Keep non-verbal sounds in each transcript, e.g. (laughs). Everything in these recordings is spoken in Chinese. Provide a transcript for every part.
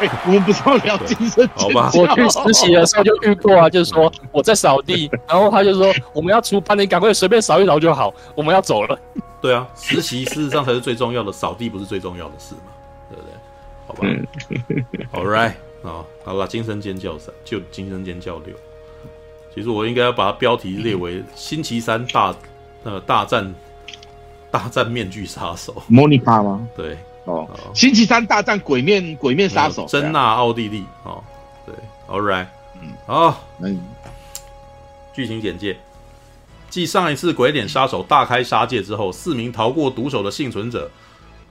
哎，我们不是要聊精神尖叫？好吧，我去实习的时候就遇过啊，(laughs) 就是说我在扫地，然后他就说我们要出班，你赶快随便扫一扫就好，我们要走了。(laughs) 对啊，实习事实上才是最重要的，扫地不是最重要的事嘛，对不对？好吧，(laughs) All right，啊，好吧，精神尖叫三就精神尖叫六。其实我应该要把它标题列为星期三大呃大战大战面具杀手。莫妮卡吗？对。哦，星期三大战鬼面鬼面杀手，珍娜奥地利哦，对，All right，嗯，好，嗯，剧情简介：继上一次鬼脸杀手大开杀戒之后，四名逃过毒手的幸存者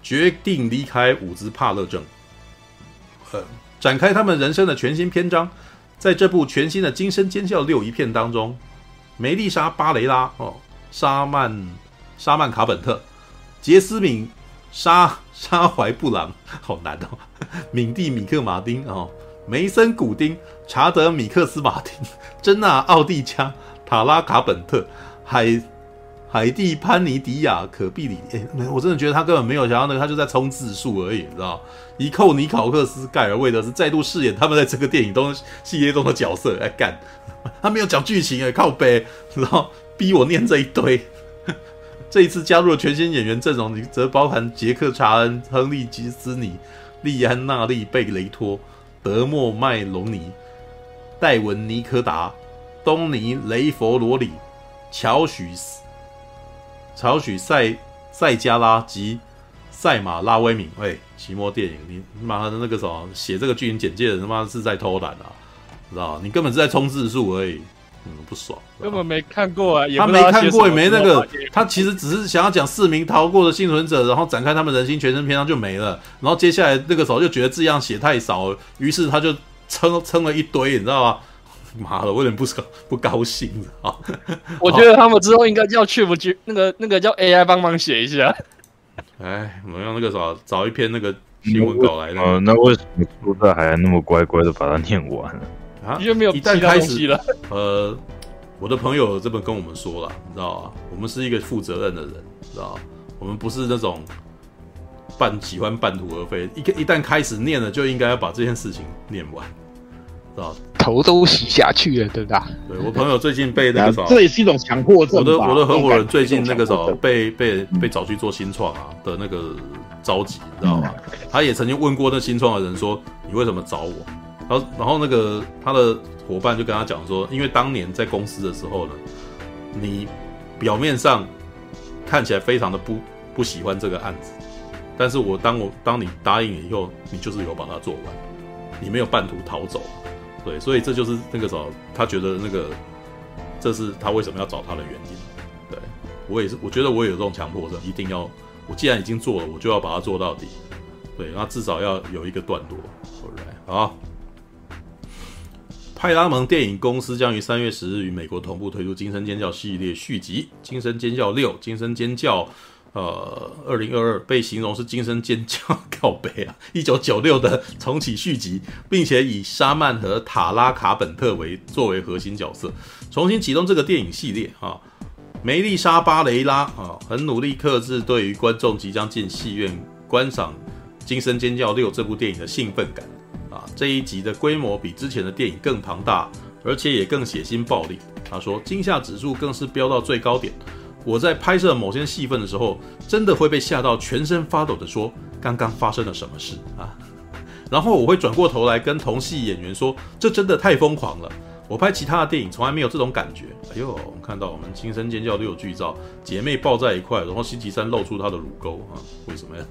决定离开伍兹帕勒镇，呃，展开他们人生的全新篇章。在这部全新的《惊声尖叫六》一片当中，梅丽莎·巴雷拉哦，沙曼沙曼卡本特，杰斯敏。沙沙怀布朗，好难哦！敏蒂米克马丁哦，梅森古丁，查德米克斯马丁，珍娜奥蒂加，塔拉卡本特，海海蒂潘尼迪亚可毕里。哎，我真的觉得他根本没有想要那个，他就在冲字数而已，你知道？伊寇尼考克斯盖尔魏德斯再度饰演他们在这个电影中系列中的角色，哎干，(laughs) 他没有讲剧情哎，靠北，然后逼我念这一堆。这一次加入了全新演员阵容，则包含杰克·查恩、亨利·吉斯尼、利安娜利·贝雷托、德莫·麦隆尼、戴文·尼科达、东尼·雷佛罗里、乔许斯、乔许塞塞加拉及赛马拉威敏。喂，奇摩电影，你妈的那个什么写这个剧情简介的，他妈是在偷懒啊？知道？你根本是在冲字数而已。嗯，不爽，根本没看过啊！他没看过，也没那个，他其实只是想要讲四名逃过的幸存者，然后展开他们人心全身篇章就没了。然后接下来那个时候就觉得字样写太少，于是他就撑 (laughs) 撑了一堆，你知道吗？妈的，我有点不高不高兴啊！我觉得他们之后应该叫去不去那个那个叫 AI 帮忙写一下。哎，我们用那个啥找一篇那个新闻稿来。呃，那为什么出色还那么乖乖的把它念完了？啊，因为没有一旦开始了，(laughs) 呃，我的朋友这么跟我们说了，你知道吗？我们是一个负责任的人，知道吗？我们不是那种半喜欢半途而废。一一旦开始念了，就应该要把这件事情念完，知道吗？头都洗下去了，对吧？对，我朋友最近被那个什么，这也是一种强迫症。我的我的合伙人最近那个什么被被被找去做新创啊的那个着急，你知道吗？他也曾经问过那新创的人说：“你为什么找我？”然后，然后那个他的伙伴就跟他讲说，因为当年在公司的时候呢，你表面上看起来非常的不不喜欢这个案子，但是我当我当你答应了以后，你就是有把它做完，你没有半途逃走，对，所以这就是那个时候他觉得那个这是他为什么要找他的原因，对，我也是，我觉得我也有这种强迫症，一定要我既然已经做了，我就要把它做到底，对，那至少要有一个段落来好。派拉蒙电影公司将于三月十日与美国同步推出《惊声尖叫》系列续集《惊声尖叫六》。《惊声尖叫》呃，二零二二被形容是《惊声尖叫》靠北啊，(laughs) 一九九六的重启续集，并且以沙曼和塔拉卡本特为作为核心角色，重新启动这个电影系列啊。梅丽莎巴雷拉啊，很努力克制对于观众即将进戏院观赏《惊声尖叫六》这部电影的兴奋感。啊这一集的规模比之前的电影更庞大，而且也更血腥暴力。他说，惊吓指数更是飙到最高点。我在拍摄某些戏份的时候，真的会被吓到全身发抖的说，刚刚发生了什么事啊？(laughs) 然后我会转过头来跟同戏演员说，这真的太疯狂了。我拍其他的电影从来没有这种感觉。哎呦，我们看到我们惊声尖叫六剧照，姐妹抱在一块，然后星期三露出她的乳沟啊？为什么呀？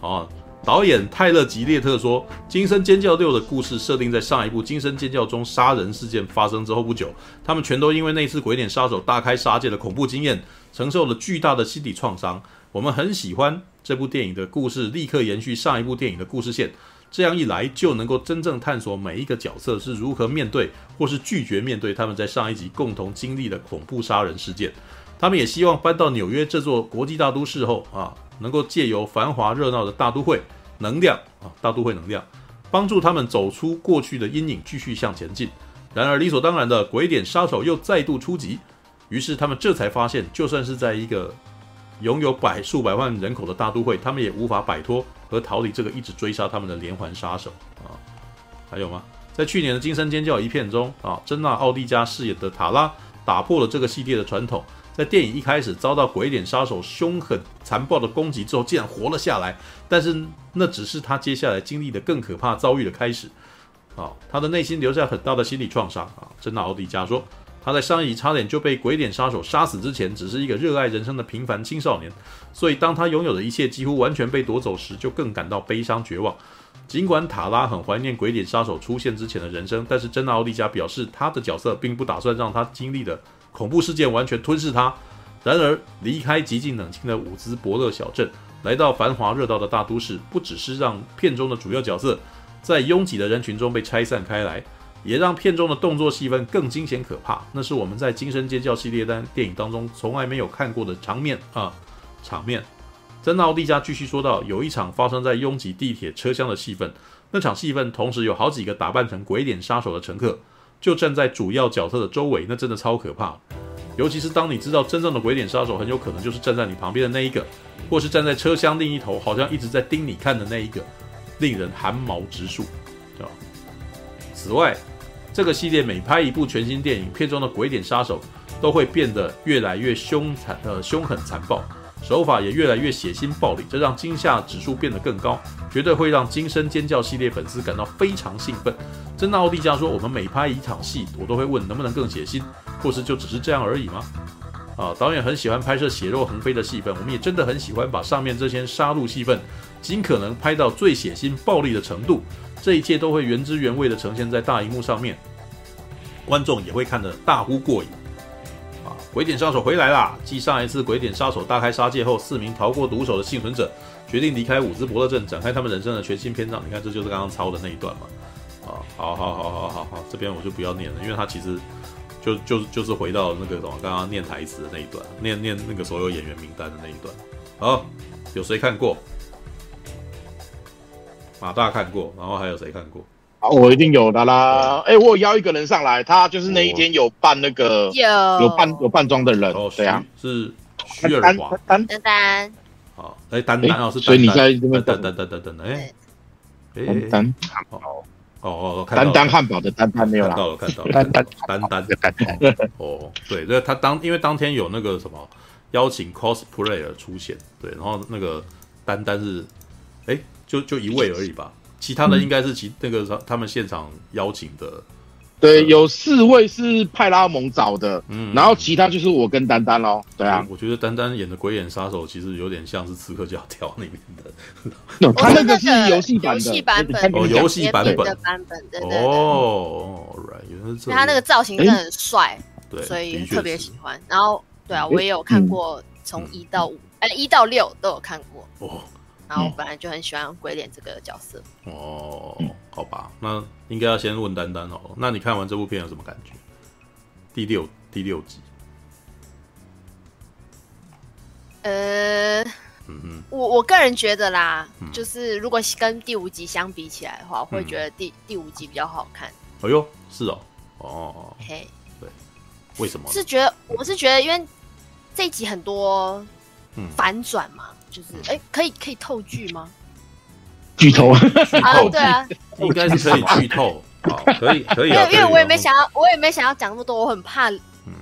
(laughs) 啊？导演泰勒·吉列特说，《惊声尖叫六》的故事设定在上一部《惊声尖叫》中杀人事件发生之后不久，他们全都因为那次鬼脸杀手大开杀戒的恐怖经验，承受了巨大的心理创伤。我们很喜欢这部电影的故事，立刻延续上一部电影的故事线，这样一来就能够真正探索每一个角色是如何面对或是拒绝面对他们在上一集共同经历的恐怖杀人事件。他们也希望搬到纽约这座国际大都市后啊，能够借由繁华热闹的大都会。能量啊，大都会能量，帮助他们走出过去的阴影，继续向前进。然而，理所当然的鬼脸杀手又再度出击，于是他们这才发现，就算是在一个拥有百数百万人口的大都会，他们也无法摆脱和逃离这个一直追杀他们的连环杀手啊。还有吗？在去年的《惊声尖叫》一片中啊，珍娜奥蒂加饰演的塔拉打破了这个系列的传统，在电影一开始遭到鬼脸杀手凶狠残暴的攻击之后，竟然活了下来。但是那只是他接下来经历的更可怕遭遇的开始啊！他的内心留下很大的心理创伤啊！珍娜奥蒂加说，他在上一集差点就被鬼脸杀手杀死之前，只是一个热爱人生的平凡青少年，所以当他拥有的一切几乎完全被夺走时，就更感到悲伤绝望。尽管塔拉很怀念鬼脸杀手出现之前的人生，但是珍娜奥蒂加表示，他的角色并不打算让他经历的恐怖事件完全吞噬他。然而，离开极尽冷清的伍兹伯勒小镇，来到繁华热闹的大都市，不只是让片中的主要角色在拥挤的人群中被拆散开来，也让片中的动作戏份更惊险可怕。那是我们在《惊声尖叫》系列单电影当中从来没有看过的场面啊，场面。珍奥蒂加继续说道：“有一场发生在拥挤地铁车厢的戏份，那场戏份同时有好几个打扮成鬼脸杀手的乘客，就站在主要角色的周围，那真的超可怕。尤其是当你知道真正的鬼脸杀手很有可能就是站在你旁边的那一个，或是站在车厢另一头，好像一直在盯你看的那一个，令人寒毛直竖，对吧？此外，这个系列每拍一部全新电影，片中的鬼脸杀手都会变得越来越凶残，呃，凶狠残暴。”手法也越来越血腥暴力，这让惊吓指数变得更高，绝对会让惊声尖叫系列粉丝感到非常兴奋。真的奥蒂加说：“我们每拍一场戏，我都会问能不能更血腥，或是就只是这样而已吗？”啊，导演很喜欢拍摄血肉横飞的戏份，我们也真的很喜欢把上面这些杀戮戏份尽可能拍到最血腥暴力的程度。这一切都会原汁原味的呈现在大荧幕上面，观众也会看得大呼过瘾。啊鬼点杀手回来啦！继上一次鬼点杀手大开杀戒后，四名逃过毒手的幸存者决定离开伍兹伯勒镇，展开他们人生的全新篇章。你看，这就是刚刚抄的那一段嘛？啊，好好好好好好，这边我就不要念了，因为他其实就就就是回到那个什么刚刚念台词的那一段，念念那个所有演员名单的那一段。好，有谁看过？马大看过，然后还有谁看过？啊，我一定有的啦！哎、欸，我有邀一个人上来，他就是那一天有扮那个有。有扮有扮装的人，哦，对啊，是徐尔华，丹丹丹，好，哎，丹丹哦，是丹丹，所以你在这边等等等等等，哎，丹丹。汉堡，哦哦，丹丹汉堡的丹丹没有看到了，看到了，丹丹丹丹的丹丹，哦，对，那，他当因为当天有那个什么邀请 cosplayer 出现，对，然后那个丹丹是，哎，就就一位而已吧。其他的应该是其那个他他们现场邀请的，对，有四位是派拉蒙找的，嗯，然后其他就是我跟丹丹喽，对啊，我觉得丹丹演的鬼眼杀手其实有点像是刺客教条里面的，(laughs) 他那个是游戏版的，游戏版本，哦，游戏版本的版本，对对对，哦，right，原来是这样，他那个造型真的很帅，对，所以特别喜欢。然后，对啊，我也有看过从一到五，哎，一到六都有看过，哦。然后我本来就很喜欢鬼脸这个角色。哦，好吧，那应该要先问丹丹哦。那你看完这部片有什么感觉？第六第六集。呃，嗯哼，我我个人觉得啦，嗯、就是如果跟第五集相比起来的话，我会觉得第、嗯、第五集比较好看。哎呦，是哦，哦，嘿，对，为什么？是觉得我是觉得，因为这一集很多反转嘛。嗯就是哎，可以可以透剧吗？剧透。啊，对啊，应该是可以剧透，好，可以 (laughs) 可以。因为因为我也没想要，我也没想要讲那么多，我很怕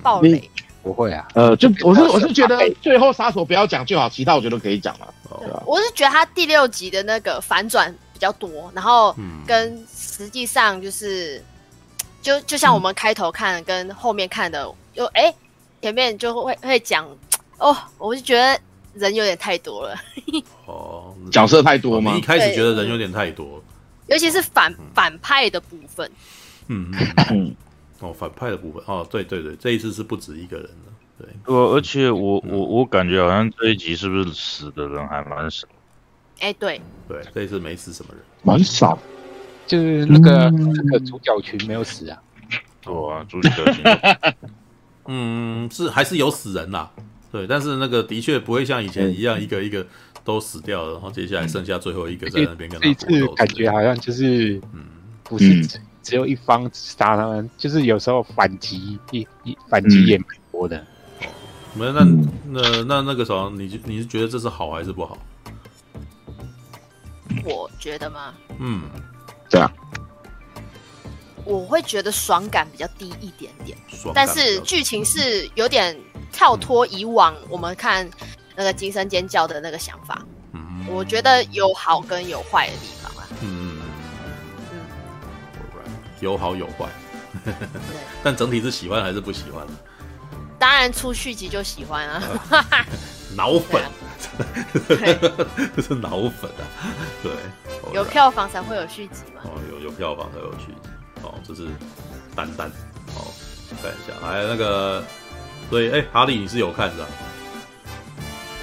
爆雷。不会啊，呃，就我是我是觉得最后杀手不要讲就好，其他我觉得可以讲了。我是觉得他第六集的那个反转比较多，然后跟实际上就是就就像我们开头看跟后面看的，就哎前面就会会讲哦，我就觉得。人有点太多了，(laughs) 哦，角色太多吗？你一开始觉得人有点太多，尤其是反反派的部分。嗯嗯，哦，反派的部分，哦，对对对，这一次是不止一个人了，对。我，而且我我我感觉好像这一集是不是死的人还蛮少？哎，对对，这一次没死什么人，蛮少，就是那个那个主角群没有死啊。哦啊，主角群，(laughs) 嗯，是还是有死人啦。对，但是那个的确不会像以前一样，一个一个都死掉了，然后接下来剩下最后一个在那边跟他搏斗。这次感觉好像就是，嗯，不是只只有一方杀他们，就是有时候反击一一反击也蛮多的。没，那那那那个时候，你你是觉得这是好还是不好？我觉得吗？嗯，这样。我会觉得爽感比较低一点点，爽但是剧情是有点跳脱以往我们看那个惊声尖叫的那个想法。嗯，我觉得有好跟有坏的地方啊。嗯嗯，有好有坏。但整体是喜欢还是不喜欢？当然出续集就喜欢啊。(laughs) 脑粉，(laughs) 这是脑粉啊。对，有票房才会有续集嘛。哦，有有票房才有续集。哦，这是丹丹。哦，看一下，还有那个，所以，哎、欸，哈利，你是有看的、啊？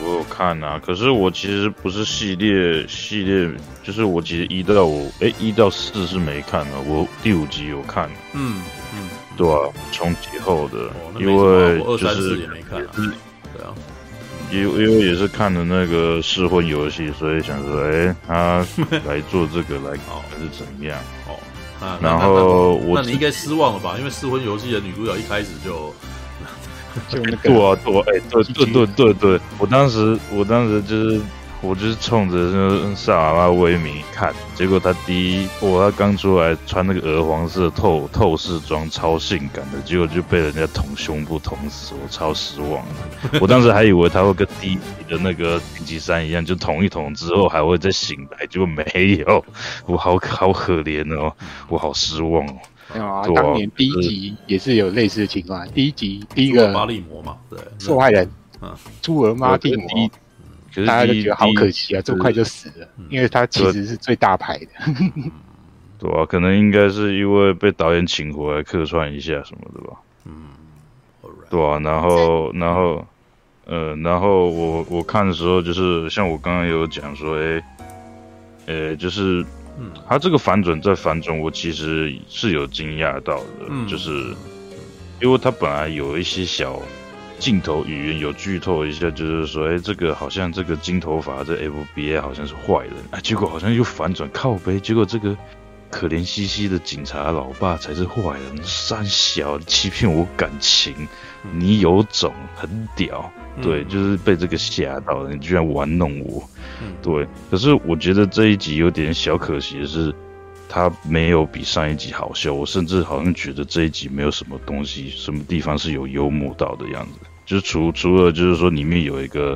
我有看啊，可是我其实不是系列系列，就是我其实一到五，哎、欸，一到四是没看的，我第五集有看。嗯嗯，对啊，重启后的，哦、因为二三四也没看、啊。是对啊，因因为也是看了那个试婚游戏，所以想说，哎、欸，他来做这个来搞 (laughs) 还是怎么样？哦。啊、然后我，那你应该失望了吧？因为试婚游戏的女主角一开始就 (laughs) 就那个对啊对，哎对对对对对，我当时我当时就是。我就是冲着萨瓦拉威迷看，结果他第一，我他刚出来穿那个鹅黄色透透视装，超性感的，结果就被人家捅胸部捅死，我超失望的。我当时还以为他会跟第一集的那个零级三一样，就捅一捅之后还会再醒来，结果没有，我好好可怜哦，我好失望哦。没有啊，当年第一集也是有类似的情况，第一集第一个巴利魔嘛，对，受害人，嗯，朱尔玛蒂摩。大家都觉得好可惜啊，这么快就死了，因为他其实是最大牌的。对啊，可能应该是因为被导演请回来客串一下什么的吧。嗯，对啊，然后，然后，呃，然后我我看的时候，就是像我刚刚有讲说，哎，呃，就是，他这个反转在反转，我其实是有惊讶到的，就是因为他本来有一些小。镜头语言有剧透一下，就是说，哎、欸，这个好像这个金头发这 F B A 好像是坏人啊，结果好像又反转靠背，结果这个可怜兮兮的警察老爸才是坏人，三小欺骗我感情，你有种，很屌，对，就是被这个吓到了，你居然玩弄我，对，可是我觉得这一集有点小可惜的是。它没有比上一集好笑，我甚至好像觉得这一集没有什么东西，什么地方是有幽默到的样子。就是除除了就是说里面有一个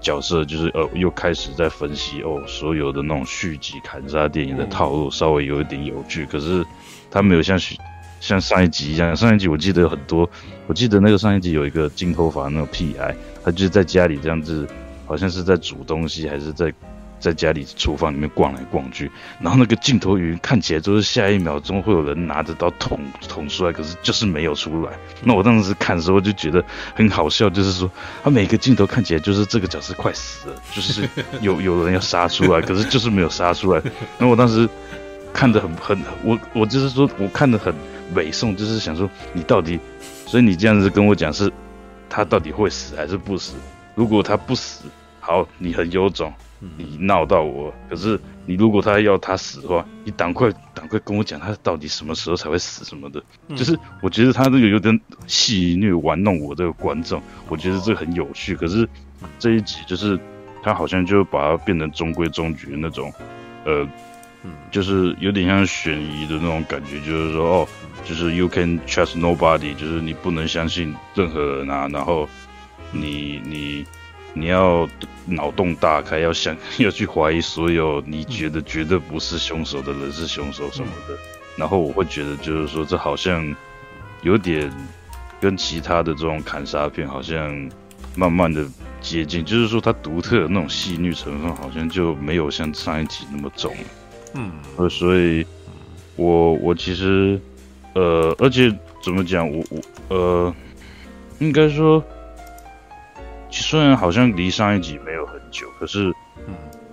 角色，就是呃又开始在分析哦，所有的那种续集砍杀电影的套路稍微有一点有趣，可是他没有像像上一集一样，上一集我记得有很多，我记得那个上一集有一个金头发那个屁孩，他就是在家里这样子，好像是在煮东西还是在。在家里厨房里面逛来逛去，然后那个镜头语看起来就是下一秒钟会有人拿着刀捅捅出来，可是就是没有出来。那我当时看的时候就觉得很好笑，就是说他每个镜头看起来就是这个角色快死了，就是有有人要杀出来，可是就是没有杀出来。那我当时看得很很，我我就是说我看得很美颂，就是想说你到底，所以你这样子跟我讲是，他到底会死还是不死？如果他不死，好，你很有种。你闹到我，可是你如果他要他死的话，你赶快赶快跟我讲他到底什么时候才会死什么的。嗯、就是我觉得他这个有点戏虐玩弄我这个观众，我觉得这个很有趣。可是这一集就是他好像就把它变成中规中矩的那种，呃，就是有点像悬疑的那种感觉，就是说哦，就是 you can trust nobody，就是你不能相信任何人啊，然后你你。你要脑洞大开，要想 (laughs) 要去怀疑所有你觉得绝对不是凶手的人是凶手什么的，然后我会觉得就是说，这好像有点跟其他的这种砍杀片好像慢慢的接近，就是说它独特的那种戏谑成分好像就没有像上一集那么重。嗯，呃，所以我我其实呃，而且怎么讲，我我呃，应该说。虽然好像离上一集没有很久，可是，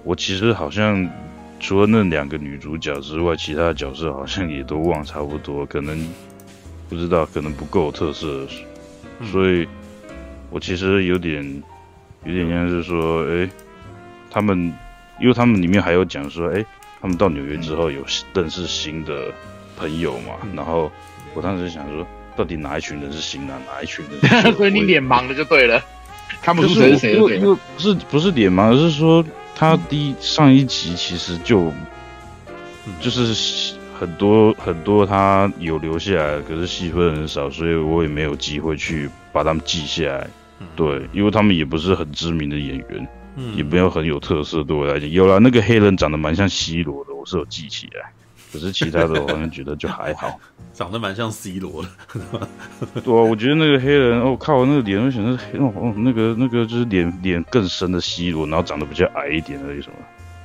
我其实好像除了那两个女主角之外，其他角色好像也都忘差不多，可能不知道，可能不够特色，所以，我其实有点，有点像是说，哎、欸，他们，因为他们里面还有讲说，哎、欸，他们到纽约之后有认识新的朋友嘛，然后我当时想说，到底哪一群人是新郎，哪一群人？(laughs) 所以你脸盲了就对了。他们是谁是谁？不是不是脸盲，而是说他第一上一集其实就就是很多很多他有留下来，可是戏份很少，所以我也没有机会去把他们记下来。对，因为他们也不是很知名的演员，也没有很有特色。对我来讲，有了，那个黑人长得蛮像 C 罗的，我是有记起来。可是其他的，我好像觉得就还好，(laughs) 长得蛮像 C 罗的。(laughs) 对啊，我觉得那个黑人，哦靠，那个脸，我想是黑哦，那个那个就是脸脸更深的 C 罗，然后长得比较矮一点而已，什么？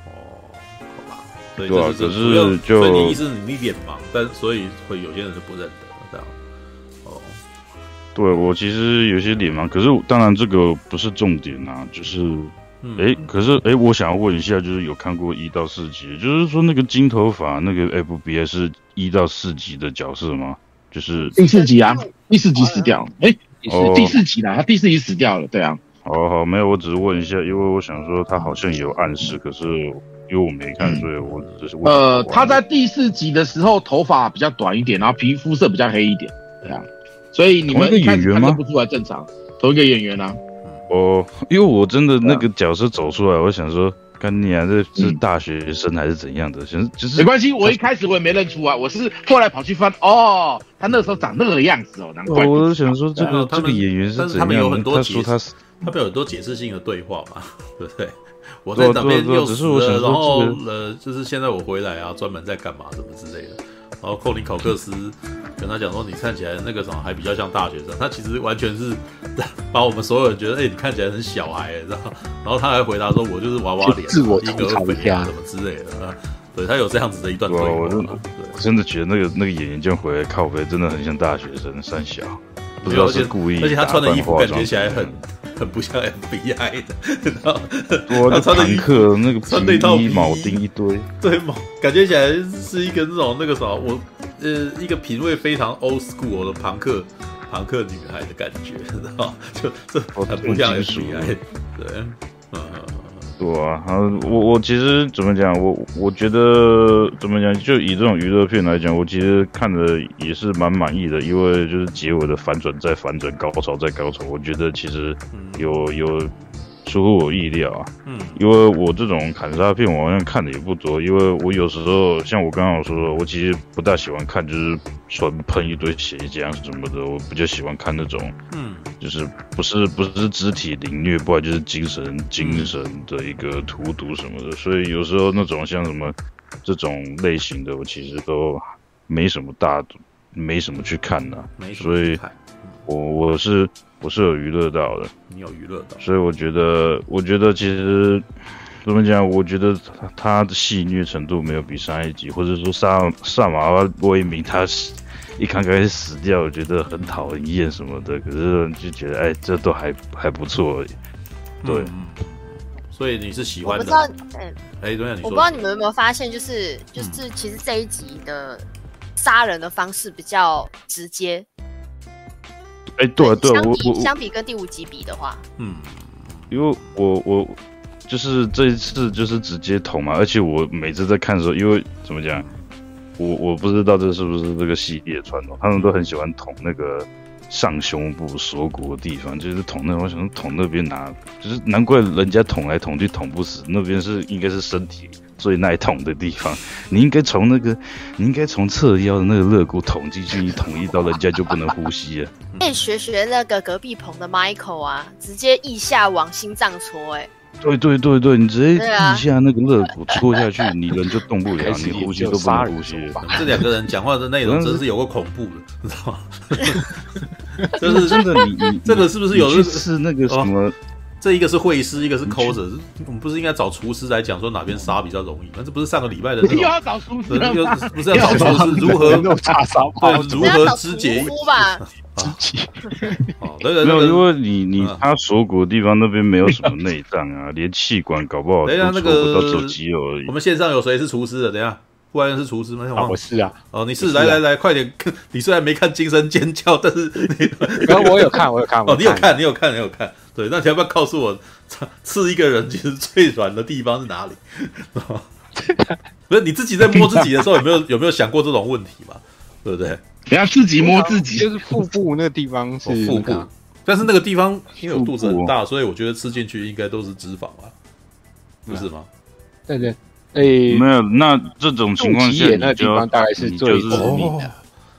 哦，好吧。对啊，可是就所以你意思你脸盲，但所以会有些人是不认得这样。哦，对我其实有些脸盲，可是当然这个不是重点啊，就是。哎、欸，可是哎、欸，我想要问一下，就是有看过一到四集，就是说那个金头发那个 FBI 是一到四集的角色吗？就是第四集啊，第四集死掉，哎、欸，是第四集啦，他第四集死掉了，对啊。好好，没有，我只是问一下，因为我想说他好像有暗示，可是因为我没看，所以我只是问。呃，他在第四集的时候头发比较短一点，然后皮肤色比较黑一点，对啊，所以你们一开始看不出来正常，同一个演员啊。哦，因为我真的那个角色走出来，我想说，看你啊，这是大学生还是怎样的？想就是没关系，我一开始我也没认出啊，我是后来跑去翻，哦，他那时候长那个样子哦，难怪。我想说，这个这个演员是怎样？他们有很多解释，他他们有很多解释性的对话嘛，(laughs) 对不对？我在那边又死了，然后呃，就是现在我回来啊，专门在干嘛什么之类的。然后寇尼考克斯跟他讲说：“你看起来那个什么还比较像大学生。”他其实完全是 (laughs) 把我们所有人觉得：“哎、欸，你看起来很小孩。”知道？然后他还回答说：“我就是娃娃脸，自我吐槽一下什么之类的。”啊，对他有这样子的一段对话。我真的，我真的觉得那个那个演员这样回来靠北，真的很像大学生，三小，不知道是故意。而且他穿的衣服感觉起来很很不像 FBI 的。然后他穿的坦克那个穿那套铆钉一堆，对铆，感觉起来是一个那种那个啥，我呃一个品味非常 old school 的朋克朋克女孩的感觉，知道就这很不像 FBI，对，嗯。对啊，我我其实怎么讲，我我觉得怎么讲，就以这种娱乐片来讲，我其实看的也是蛮满意的，因为就是结尾的反转再反转，高潮再高潮，我觉得其实有有。出乎我意料啊，嗯，因为我这种砍杀片，我好像看的也不多，因为我有时候像我刚刚说的，我其实不大喜欢看，就是纯喷一堆血浆什么的，我比较喜欢看那种，嗯，就是不是不是肢体凌虐，不然就是精神精神的一个荼毒什么的，所以有时候那种像什么这种类型的，我其实都没什么大，没什么去看的，没所以我我是。我是有娱乐到的，你有娱乐到，所以我觉得，我觉得其实怎么讲？我觉得他他的戏虐程度没有比上一集，或者说萨萨玛威明他一刚开始死掉，我觉得很讨人厌什么的。可是就觉得，哎，这都还还不错而已。对、嗯，所以你是喜欢的？我不知道，哎，哎，对，我不知道你们有没有发现，就是就是，其实这一集的杀人的方式比较直接。哎、欸，对对，我我相比跟第五集比的话，嗯，因为我我就是这一次就是直接捅嘛，而且我每次在看的时候，因为怎么讲，我我不知道这是不是这个系列传统，他们都很喜欢捅那个上胸部锁骨的地方，就是捅那，我想捅那边拿，就是难怪人家捅来捅去捅不死，那边是应该是身体。最耐捅的地方，你应该从那个，你应该从侧腰的那个肋骨捅进去，一捅一刀，人家就不能呼吸了。可 (laughs) 以学学那个隔壁棚的 Michael 啊，直接腋下往心脏戳，哎，对对对对，你直接腋下那个肋骨戳下去，你人就动不了，(laughs) 你呼吸都不能呼吸。这两个人讲话的内容真是有个恐怖的，(laughs) 你知道吗？就是真的，你你这个是不是有是那个什么？这一个是会师，一个是抠着。我们不是应该找厨师来讲说哪边杀比较容易吗？这不是上个礼拜的那种。又要找厨师又？不是要找厨师如何如何肢解？吧。(laughs) 肢解。(laughs) 哦，对对对，没有，因为你你他锁骨的地方那边没有什么 (laughs) 内脏啊，连气管搞不好都戳不到，只有肌肉而已。我们线上有谁是厨师的？等下，不然是厨师吗？我是啊。哦，你是，来来来，快点！(laughs) 你虽然没看《惊声尖叫》，但是你，然后我有看，我有看。(laughs) 哦，你有看，你有看，你有看。对，那你要不要告诉我，刺一个人其实最软的地方是哪里？(laughs) 不是你自己在摸自己的时候，有没有有没有想过这种问题嘛？对不对？不要自己摸自己，就是腹部那个地方是、哦、腹部，但是那个地方因为我肚子很大，所以我觉得吃进去应该都是脂肪啊。不是吗？对对，诶，没有，那这种情况下，肚脐眼那地方大概是最致命的。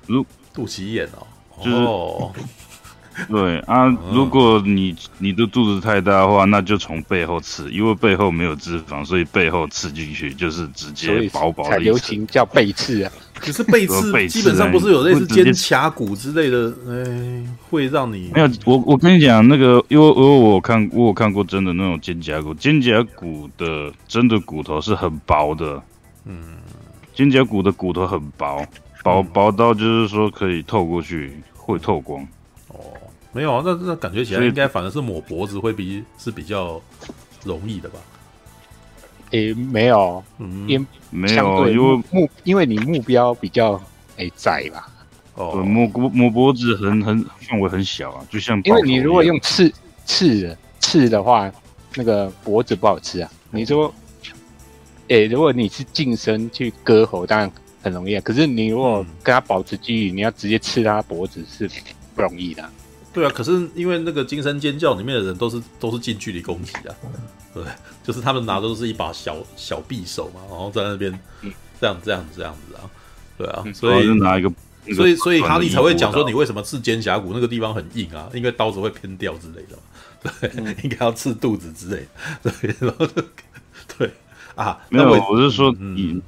如肚脐眼哦，就是。对啊，如果你你的肚子太大的话，那就从背后刺，因为背后没有脂肪，所以背后刺进去就是直接薄薄的。才流行叫背刺啊，可是背刺 (laughs) 基本上不是有类似肩胛骨之类的，哎，会让你没有。我我跟你讲，那个因为因为我看我有看过真的那种肩胛骨，肩胛骨的真的骨头是很薄的，嗯，肩胛骨的骨头很薄，薄薄到就是说可以透过去，会透光。哦没有啊，那那感觉起来应该反而是抹脖子会比是比较容易的吧？诶，没有，嗯，因没有，因为目因为你目标比较诶窄吧？哦，抹脖抹脖子很很范围很小啊，就像因为你如果用刺刺的刺的话，那个脖子不好吃啊。你说，诶，如果你是近身去割喉，当然很容易啊。可是你如果跟他保持距离，你要直接刺他脖子是不容易的。对啊，可是因为那个惊声尖叫里面的人都是都是近距离攻击啊，对，(laughs) 就是他们拿的都是一把小小匕首嘛，然后在那边这样这样这样子啊，对啊，所以拿一个，所以所以哈利才会讲说你为什么刺肩胛骨那个地方很硬啊，因为刀子会偏掉之类的，(laughs) 对，嗯、应该要刺肚子之类的，(laughs) 对，然后对啊，没有，我是说你。嗯。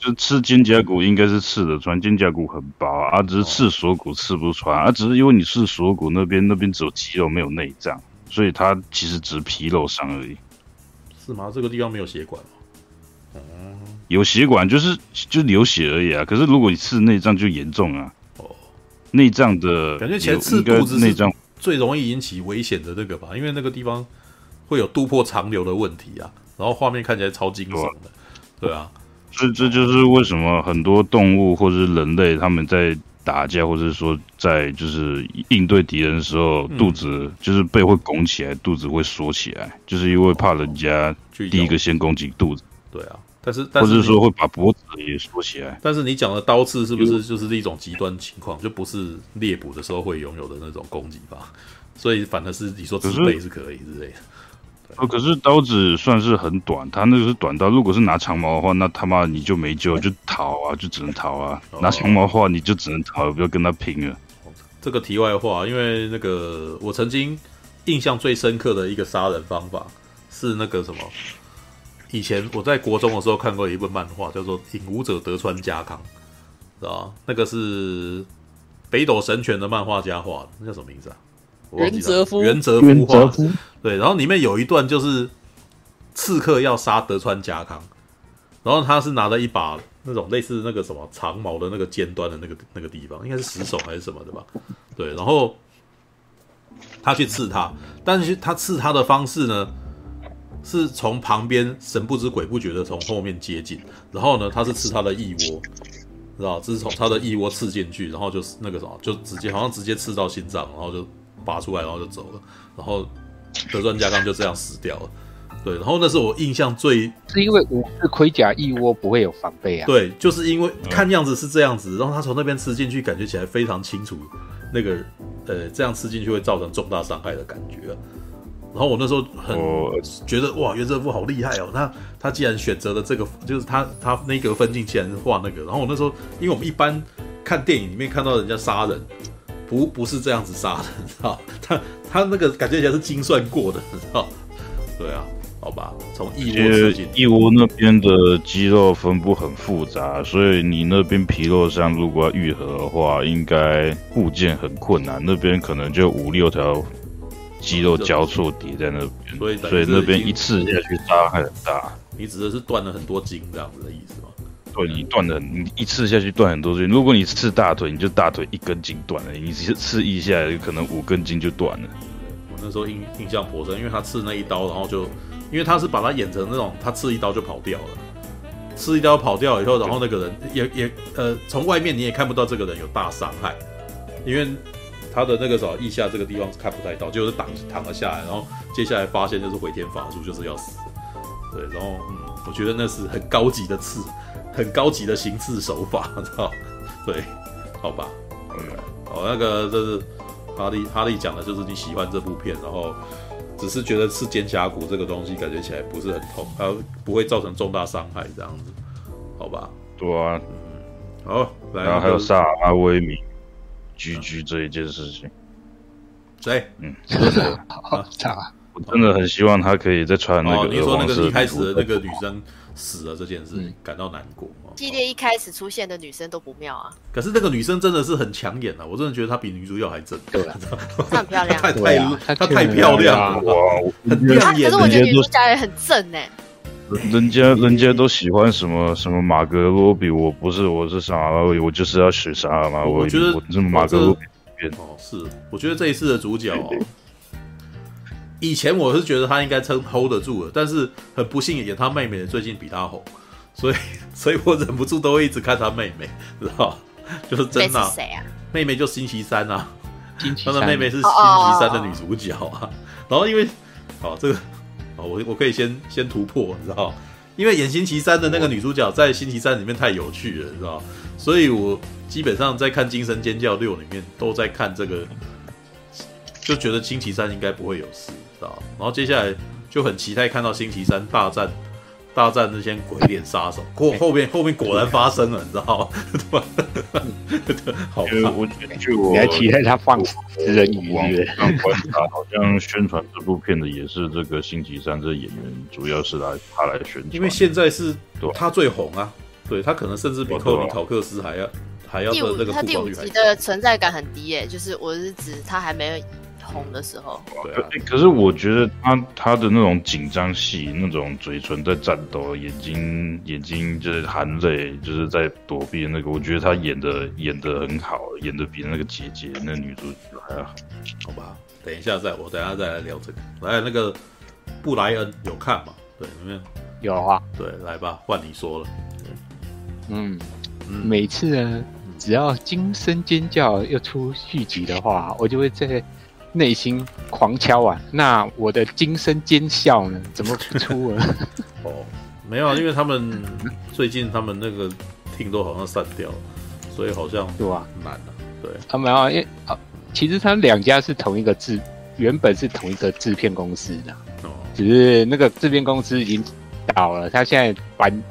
就刺肩胛骨应该是刺得穿，肩胛骨很薄啊，只是刺锁骨刺不穿啊，只是因为你刺锁骨那边那边只有肌肉没有内脏，所以它其实只是皮肉伤而已。是吗？这个地方没有血管吗？嗯，有血管就是就流血而已啊。可是如果你刺内脏就严重啊。哦，内脏的感觉其实刺肚子内脏最容易引起危险的那个吧，因为那个地方会有肚破肠流的问题啊，然后画面看起来超惊悚的，对啊。这这就是为什么很多动物或者是人类他们在打架，或者说在就是应对敌人的时候，嗯、肚子就是背会拱起来，肚子会缩起来，就是因为怕人家第一个先攻击肚子。对啊，但是但是或者说会把脖子也缩起来。但是你讲的刀刺是不是就是一种极端情况，就不是猎捕的时候会拥有的那种攻击吧？所以反而是你说刺背是可以之类的。哦，可是刀子算是很短，他那个是短刀。如果是拿长矛的话，那他妈你就没救，就逃啊，就只能逃啊。哦、拿长矛的话，你就只能逃，不要跟他拼了。这个题外话，因为那个我曾经印象最深刻的一个杀人方法是那个什么？以前我在国中的时候看过一部漫画，叫做《影武者德川家康》，知道吧？那个是北斗神拳的漫画家画的，那叫什么名字啊？原则夫，原则夫画，对，然后里面有一段就是刺客要杀德川家康，然后他是拿着一把那种类似那个什么长矛的那个尖端的那个那个地方，应该是石手还是什么的吧？对，然后他去刺他，但是他刺他的方式呢，是从旁边神不知鬼不觉的从后面接近，然后呢，他是刺他的腋窝，知道？这是从他的腋窝刺进去，然后就是那个什么，就直接好像直接刺到心脏，然后就。拔出来，然后就走了，然后德川家康就这样死掉了。对，然后那是我印象最，是因为武士盔甲一窝不会有防备啊。对，就是因为看样子是这样子，然后他从那边吃进去，感觉起来非常清楚，那个呃，这样吃进去会造成重大伤害的感觉。然后我那时候很觉得哇，原泽夫好厉害哦，那他既然选择了这个，就是他他那个分镜既然是画那个，然后我那时候，因为我们一般看电影里面看到人家杀人。不不是这样子杀的，知道？(laughs) 他他那个感觉起来是精算过的，知道？对啊，好吧，从腋窝刺进去，腋窝那边的肌肉分布很复杂，所以你那边皮肉伤如果要愈合的话，应该复健很困难。那边可能就五六条肌肉交错叠在那边，所以所以那边一次下去伤害很大。你指的是断了很多筋这样子的意思吗？对，你断了，你一刺下去断很多筋。如果你刺大腿，你就大腿一根筋断了；你刺腋下，有可能五根筋就断了。我那时候印印象颇深，因为他刺那一刀，然后就，因为他是把他演成那种，他刺一刀就跑掉了，刺一刀跑掉以后，然后那个人也也呃，从外面你也看不到这个人有大伤害，因为他的那个什么腋下这个地方是看不太到，就是挡躺了下来，然后接下来发现就是回天乏术，就是要死。对，然后嗯，我觉得那是很高级的刺。很高级的行刺手法，(laughs) 知道？对，好吧，嗯，好，那个这是哈利哈利讲的就是你喜欢这部片，然后只是觉得是肩胛骨这个东西感觉起来不是很痛，它不会造成重大伤害这样子，好吧？对啊，嗯，好，来然后还有萨尔威米居居这一件事情，谁？嗯，(laughs) 好，差。我真的很希望他可以再穿那个。哦，你说那个一开始的那个女生死了这件事，嗯、感到难过。系列一开始出现的女生都不妙啊。可是那个女生真的是很抢眼啊，我真的觉得她比女主角还正。对啊，(laughs) 她很漂亮。太太她太漂亮了，哇，很亮眼。可是我觉得女主角也很正呢。人家人家都喜欢什么什么马格罗比，我不是，我是啥？我就是要学啥嘛？我觉得我这么马格罗比哦，是，我觉得这一次的主角哦。以前我是觉得他应该撑 hold 得住了，但是很不幸演他妹妹的最近比他红，所以 (laughs) 所以我忍不住都会一直看他妹妹，知道就是真的。谁啊？妹妹就星期三啊，星期三他的妹妹是星期三的女主角啊。然后因为哦这个哦我我可以先先突破，你知道因为演星期三的那个女主角在星期三里面太有趣了，你知道所以我基本上在看《惊声尖叫六》里面都在看这个，就觉得星期三应该不会有事。然后接下来就很期待看到星期三大战大战那些鬼脸杀手，过后面后面果然发生了，你知道吗？(laughs) 好看，我你还期待他放食人鱼？观察好像宣传这部片的也是这个星期三这演员，主要是来他来宣传，因为现在是他最红啊，对他可能甚至比寇尼考克斯还要还要的那个曝光率还高。第五集的存在感很低耶，就是我是指他还没有。红的时候，对啊。可是我觉得他他的那种紧张戏，那种嘴唇在颤抖，眼睛眼睛就是含泪，就是在躲避那个。我觉得他演的演的很好，演的比那个姐姐那女主角还要好。好吧，等一下再我等一下再来聊这个。来，那个布莱恩有看吗？对，有没有？有啊。对，来吧，换你说了。嗯嗯，每次呢，只要惊声尖叫又出续集的话，我就会在。内心狂敲啊！那我的惊声尖笑呢？怎么不出啊？(laughs) 哦，没有啊，因为他们最近他们那个听都好像散掉了，所以好像对啊，难了。对啊，没有，啊因为啊，其实他们两家是同一个制，原本是同一个制片公司的，哦，只是那个制片公司已经倒了，他现在搬，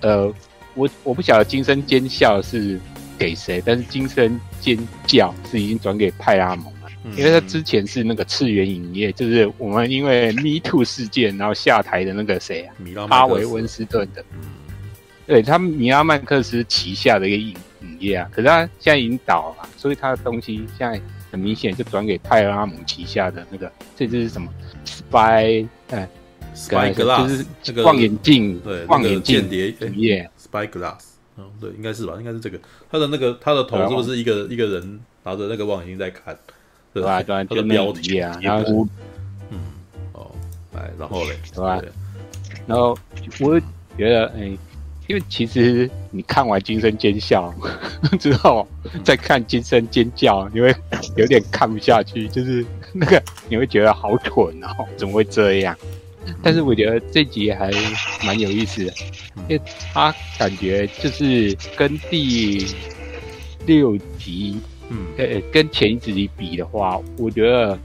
呃，我我不晓得惊声尖笑是给谁，但是惊声尖叫是已经转给派拉蒙。因为他之前是那个次元影业，就是我们因为 Me Too 事件然后下台的那个谁啊，米拉哈维温斯顿的，对他们米拉曼克斯旗下的一个影影业啊，可是他现在已经倒了，所以他的东西现在很明显就转给派拉姆旗下的那个，这就是什么 Spy 哎，Spy Glass 就是这个望远镜，对，望远镜间谍影业，Spy Glass，嗯，对，应该是吧，应该是这个，他的那个他的头是不是一个一个人拿着那个望远镜在看？对吧？对，就标题啊，然后，嗯，哦，哎，然后嘞，对吧？然后我觉得，哎，因为其实你看完《惊声尖笑》(laughs) 之后，再看《惊声尖叫》，你会有点看不下去，就是那个你会觉得好蠢哦，怎么会这样？但是我觉得这集还蛮有意思的，因为他感觉就是跟第六集。嗯，呃，跟前一集比的话，我觉得，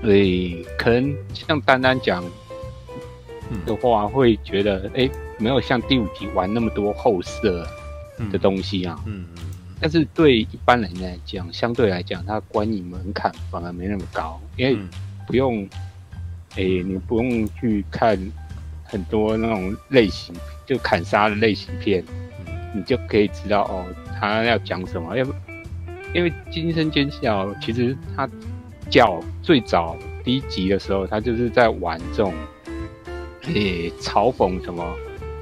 对，可能像丹丹讲的话，会觉得，哎，没有像第五集玩那么多后设的东西啊。嗯嗯。但是对一般人来讲，相对来讲，它观影门槛反而没那么高，因为不用，哎，你不用去看很多那种类型，就砍杀的类型片，你就可以知道哦，他要讲什么，要不。因为金声尖叫，其实他叫最早第一集的时候，他就是在玩这种，诶、欸，嘲讽什么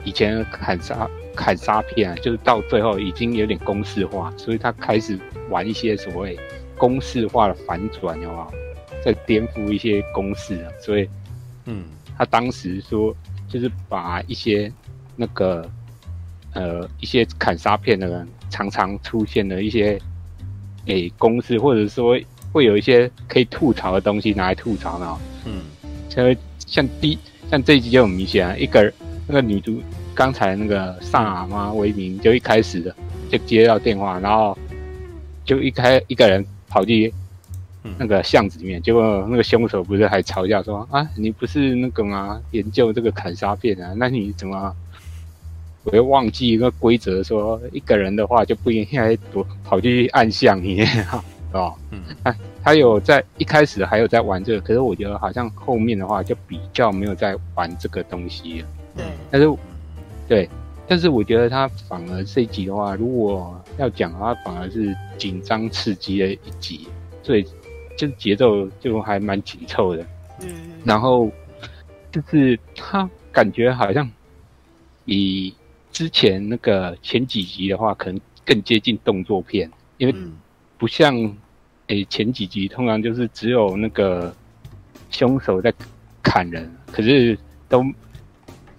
以前砍杀砍杀片啊，就是到最后已经有点公式化，所以他开始玩一些所谓公式化的反转，有没有？在颠覆一些公式啊，所以，嗯，他当时说就是把一些那个呃一些砍杀片的人常常出现的一些。给公司，或者说会有一些可以吐槽的东西拿来吐槽呢？嗯，像像第像这一集就很明显啊，一个那个女主刚才那个萨尔玛威明就一开始的就接到电话，然后就一开一个人跑去那个巷子里面，结果那个凶手不是还嘲笑说啊，你不是那个吗？研究这个砍杀片啊？那你怎么我会忘记一个规则，说一个人的话就不应该躲跑去暗巷里面啊？(laughs) 哦，嗯，他他有在一开始还有在玩这个，可是我觉得好像后面的话就比较没有在玩这个东西了。对，但是对，但是我觉得他反而这一集的话，如果要讲的话，反而是紧张刺激的一集，所以。就节奏就还蛮紧凑的，嗯，然后就是他感觉好像比之前那个前几集的话，可能更接近动作片，因为不像诶、欸、前几集通常就是只有那个凶手在砍人，可是都，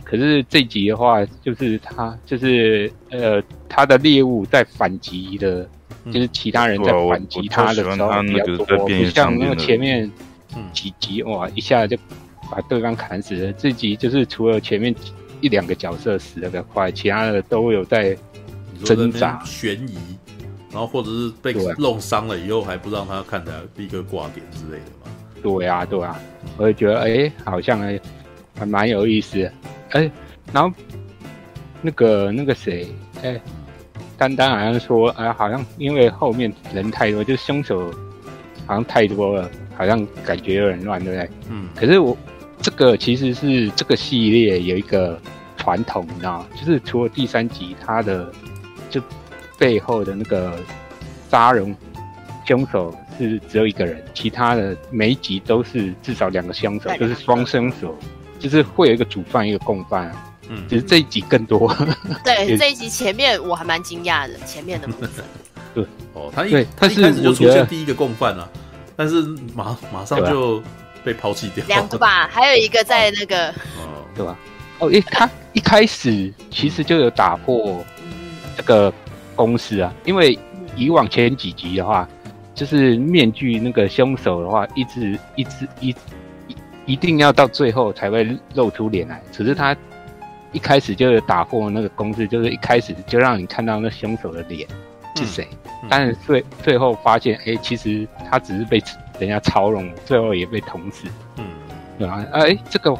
可是这集的话就是他就是呃他的猎物在反击的。就是其他人在反击他的时候比较多，不像那个前面几集哇，一下就把对方砍死了。这集就是除了前面一两个角色死的比较快，其他的都有在挣扎、悬疑，然后或者是被弄伤了以后还不让他看起来立刻挂点之类的嘛。对啊，对啊，我也觉得哎、欸，好像还还蛮有意思的。哎、欸，然后那个那个谁，哎、欸。单单好像说，哎，好像因为后面人太多，就凶手好像太多了，好像感觉有点乱，对不对？嗯。可是我这个其实是这个系列有一个传统，你知道吗？就是除了第三集，它的就背后的那个杀人凶手是只有一个人，其他的每一集都是至少两个凶手，就是双凶手，就是会有一个主犯，一个共犯。嗯，只是这一集更多。对，(laughs) 这一集前面我还蛮惊讶的，前面的部分。(laughs) 对，哦，他一他一开始就出现第一个共犯了，但是马马上就被抛弃掉。两个吧，(laughs) 还有一个在那个，哦，对吧？哦，一，他一开始其实就有打破这个公式啊，因为以往前几集的话，就是面具那个凶手的话，一直一直一一一定要到最后才会露出脸来，只是他。一开始就有打破那个公式，就是一开始就让你看到那凶手的脸是谁，嗯嗯、但是最最后发现，哎、欸，其实他只是被人家嘲弄，最后也被捅死，嗯，对吧？哎、欸，这个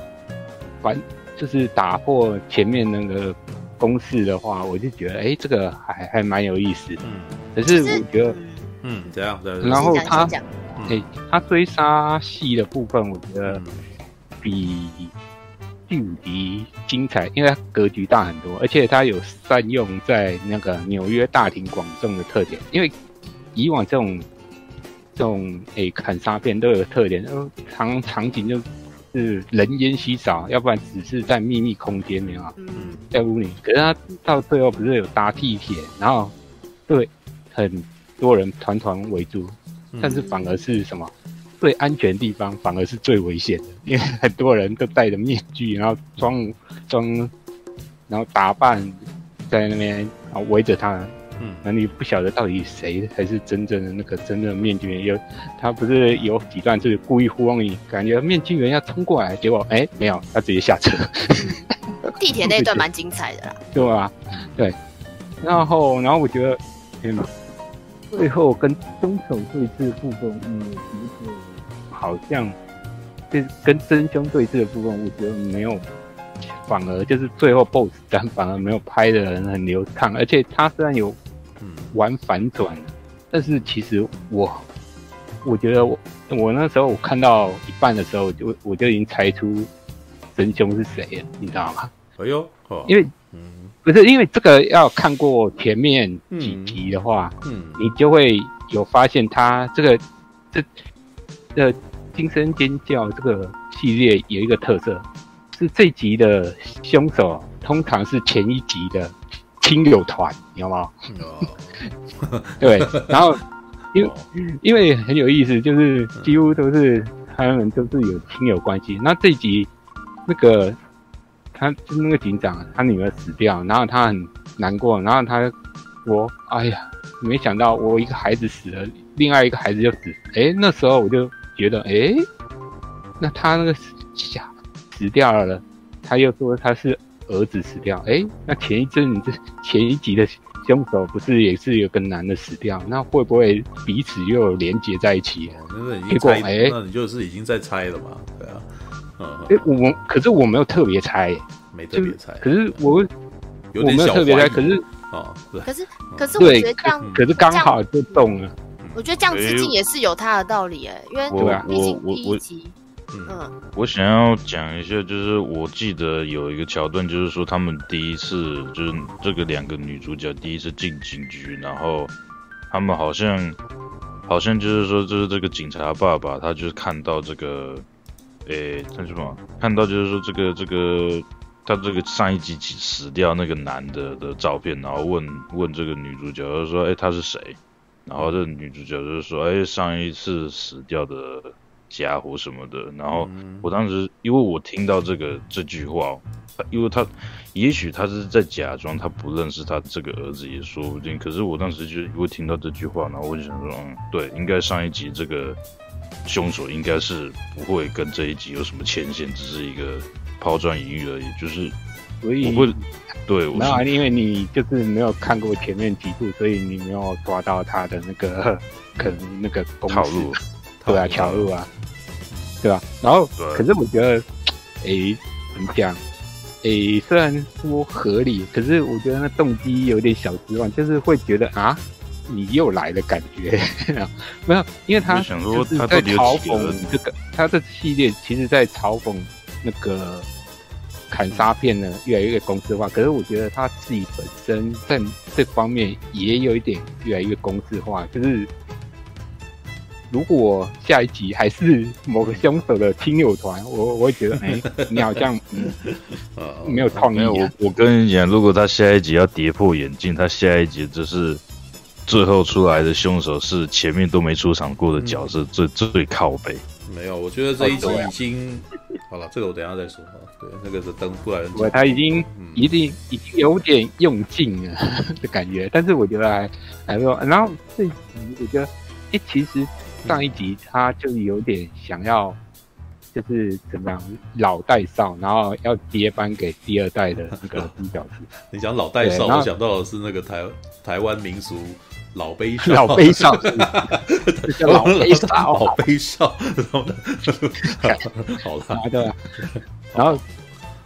反就是打破前面那个公式的话，我就觉得，哎、欸，这个还还蛮有意思的。嗯，可是我觉得，嗯，怎样的。然后他，哎、欸，他追杀戏的部分，我觉得比。第五集精彩，因为它格局大很多，而且它有善用在那个纽约大庭广众的特点。因为以往这种这种诶、欸、砍杀片都有特点，场场景就是人烟稀少，要不然只是在秘密空间里啊，嗯在屋里。可是他到最后不是有搭地铁，然后对很多人团团围住，但是反而是什么？最安全的地方反而是最危险的，因为很多人都戴着面具，然后装装，然后打扮在那边，然后围着他。嗯，那你不晓得到底谁才是真正的那个真正的面具人？有他不是有几段就是故意糊弄你，感觉面具人要冲过来，结果哎没有，他直接下车。地铁那一段蛮精彩的啦。对啊，对，然后然后我觉得天哪，最后跟凶手对峙的部分，嗯，觉得。好像就是跟真凶对峙的部分，我觉得没有，反而就是最后 BOSS 战反而没有拍的人很流畅，而且他虽然有玩反转，但是其实我我觉得我我那时候我看到一半的时候，就我就已经猜出真凶是谁了，你知道吗？哎呦，哦、因为嗯，不是因为这个要看过前面几集的话，嗯，嗯你就会有发现他这个这这。惊声尖叫这个系列有一个特色，是这集的凶手通常是前一集的亲友团，你知道吗？哦、(laughs) 对，然后因因为很有意思，就是几乎都是他们都是有亲友关系。那这集那个他就是那个警长，他女儿死掉，然后他很难过，然后他我哎呀，没想到我一个孩子死了，另外一个孩子就死。哎，那时候我就。觉得哎、欸，那他那个死死掉了，他又说他是儿子死掉，哎、欸，那前一阵这前一集的凶手不是也是有个男的死掉，那会不会彼此又有连接在一起？哦、那是已经猜，哎，那你就是已经在猜了嘛？对啊，嗯，哎，我可是我没有特别猜，没特别猜，可是我有点我没有特别猜，可是哦，可是可是我觉得这样，可是刚好就动了。我觉得这样致敬也是有他的道理哎，因为毕竟第一集。嗯，我想要讲一下，就是我记得有一个桥段，就是说他们第一次，就是这个两个女主角第一次进警局，然后他们好像，好像就是说，就是这个警察爸爸，他就是看到这个，诶，他什么？看到就是说这个这个他这个上一集死掉那个男的的照片，然后问问这个女主角，就说，诶，他是谁？然后这女主角就是说，哎，上一次死掉的。家伙什么的，然后我当时因为我听到这个这句话，因为他也许他是在假装他不认识他这个儿子也说不定，可是我当时就因为听到这句话，然后我就想说，嗯，对，应该上一集这个凶手应该是不会跟这一集有什么牵线，只是一个抛砖引玉而已，就是所以我会对，没有，因为你就是没有看过前面几部，所以你没有抓到他的那个可能那个套路，对啊，套路啊。对吧？然后，可是我觉得，诶，怎么讲？诶，虽然说合理，可是我觉得那动机有点小失望，就是会觉得啊，你又来的感觉。(laughs) 没有，因为他就是在嘲讽这个，他这系列其实在嘲讽那个砍杀片呢越来越公式化。可是我觉得他自己本身在这方面也有一点越来越公式化，就是。如果下一集还是某个凶手的亲友团，我我会觉得，哎、欸，(laughs) 你好像嗯，没有创意、啊。没有，我我跟你讲，如果他下一集要跌破眼镜，他下一集就是最后出来的凶手是前面都没出场过的角色，最最靠北。没有，我觉得这一集已经好了，这个我等一下再说。对，那个是登布莱恩。对，他已经一定已经有点用尽了 (laughs) 的感觉，但是我觉得还还没有。然后这一集我觉得，哎、欸，其实。上一集他就有点想要，就是怎么样老带少，然后要接班给第二代的那个 (laughs) 主角。你讲老带少，我想到的是那个台台湾民俗老杯少，老杯少，(laughs) 叫老杯少，老杯少。好了，对吧？然后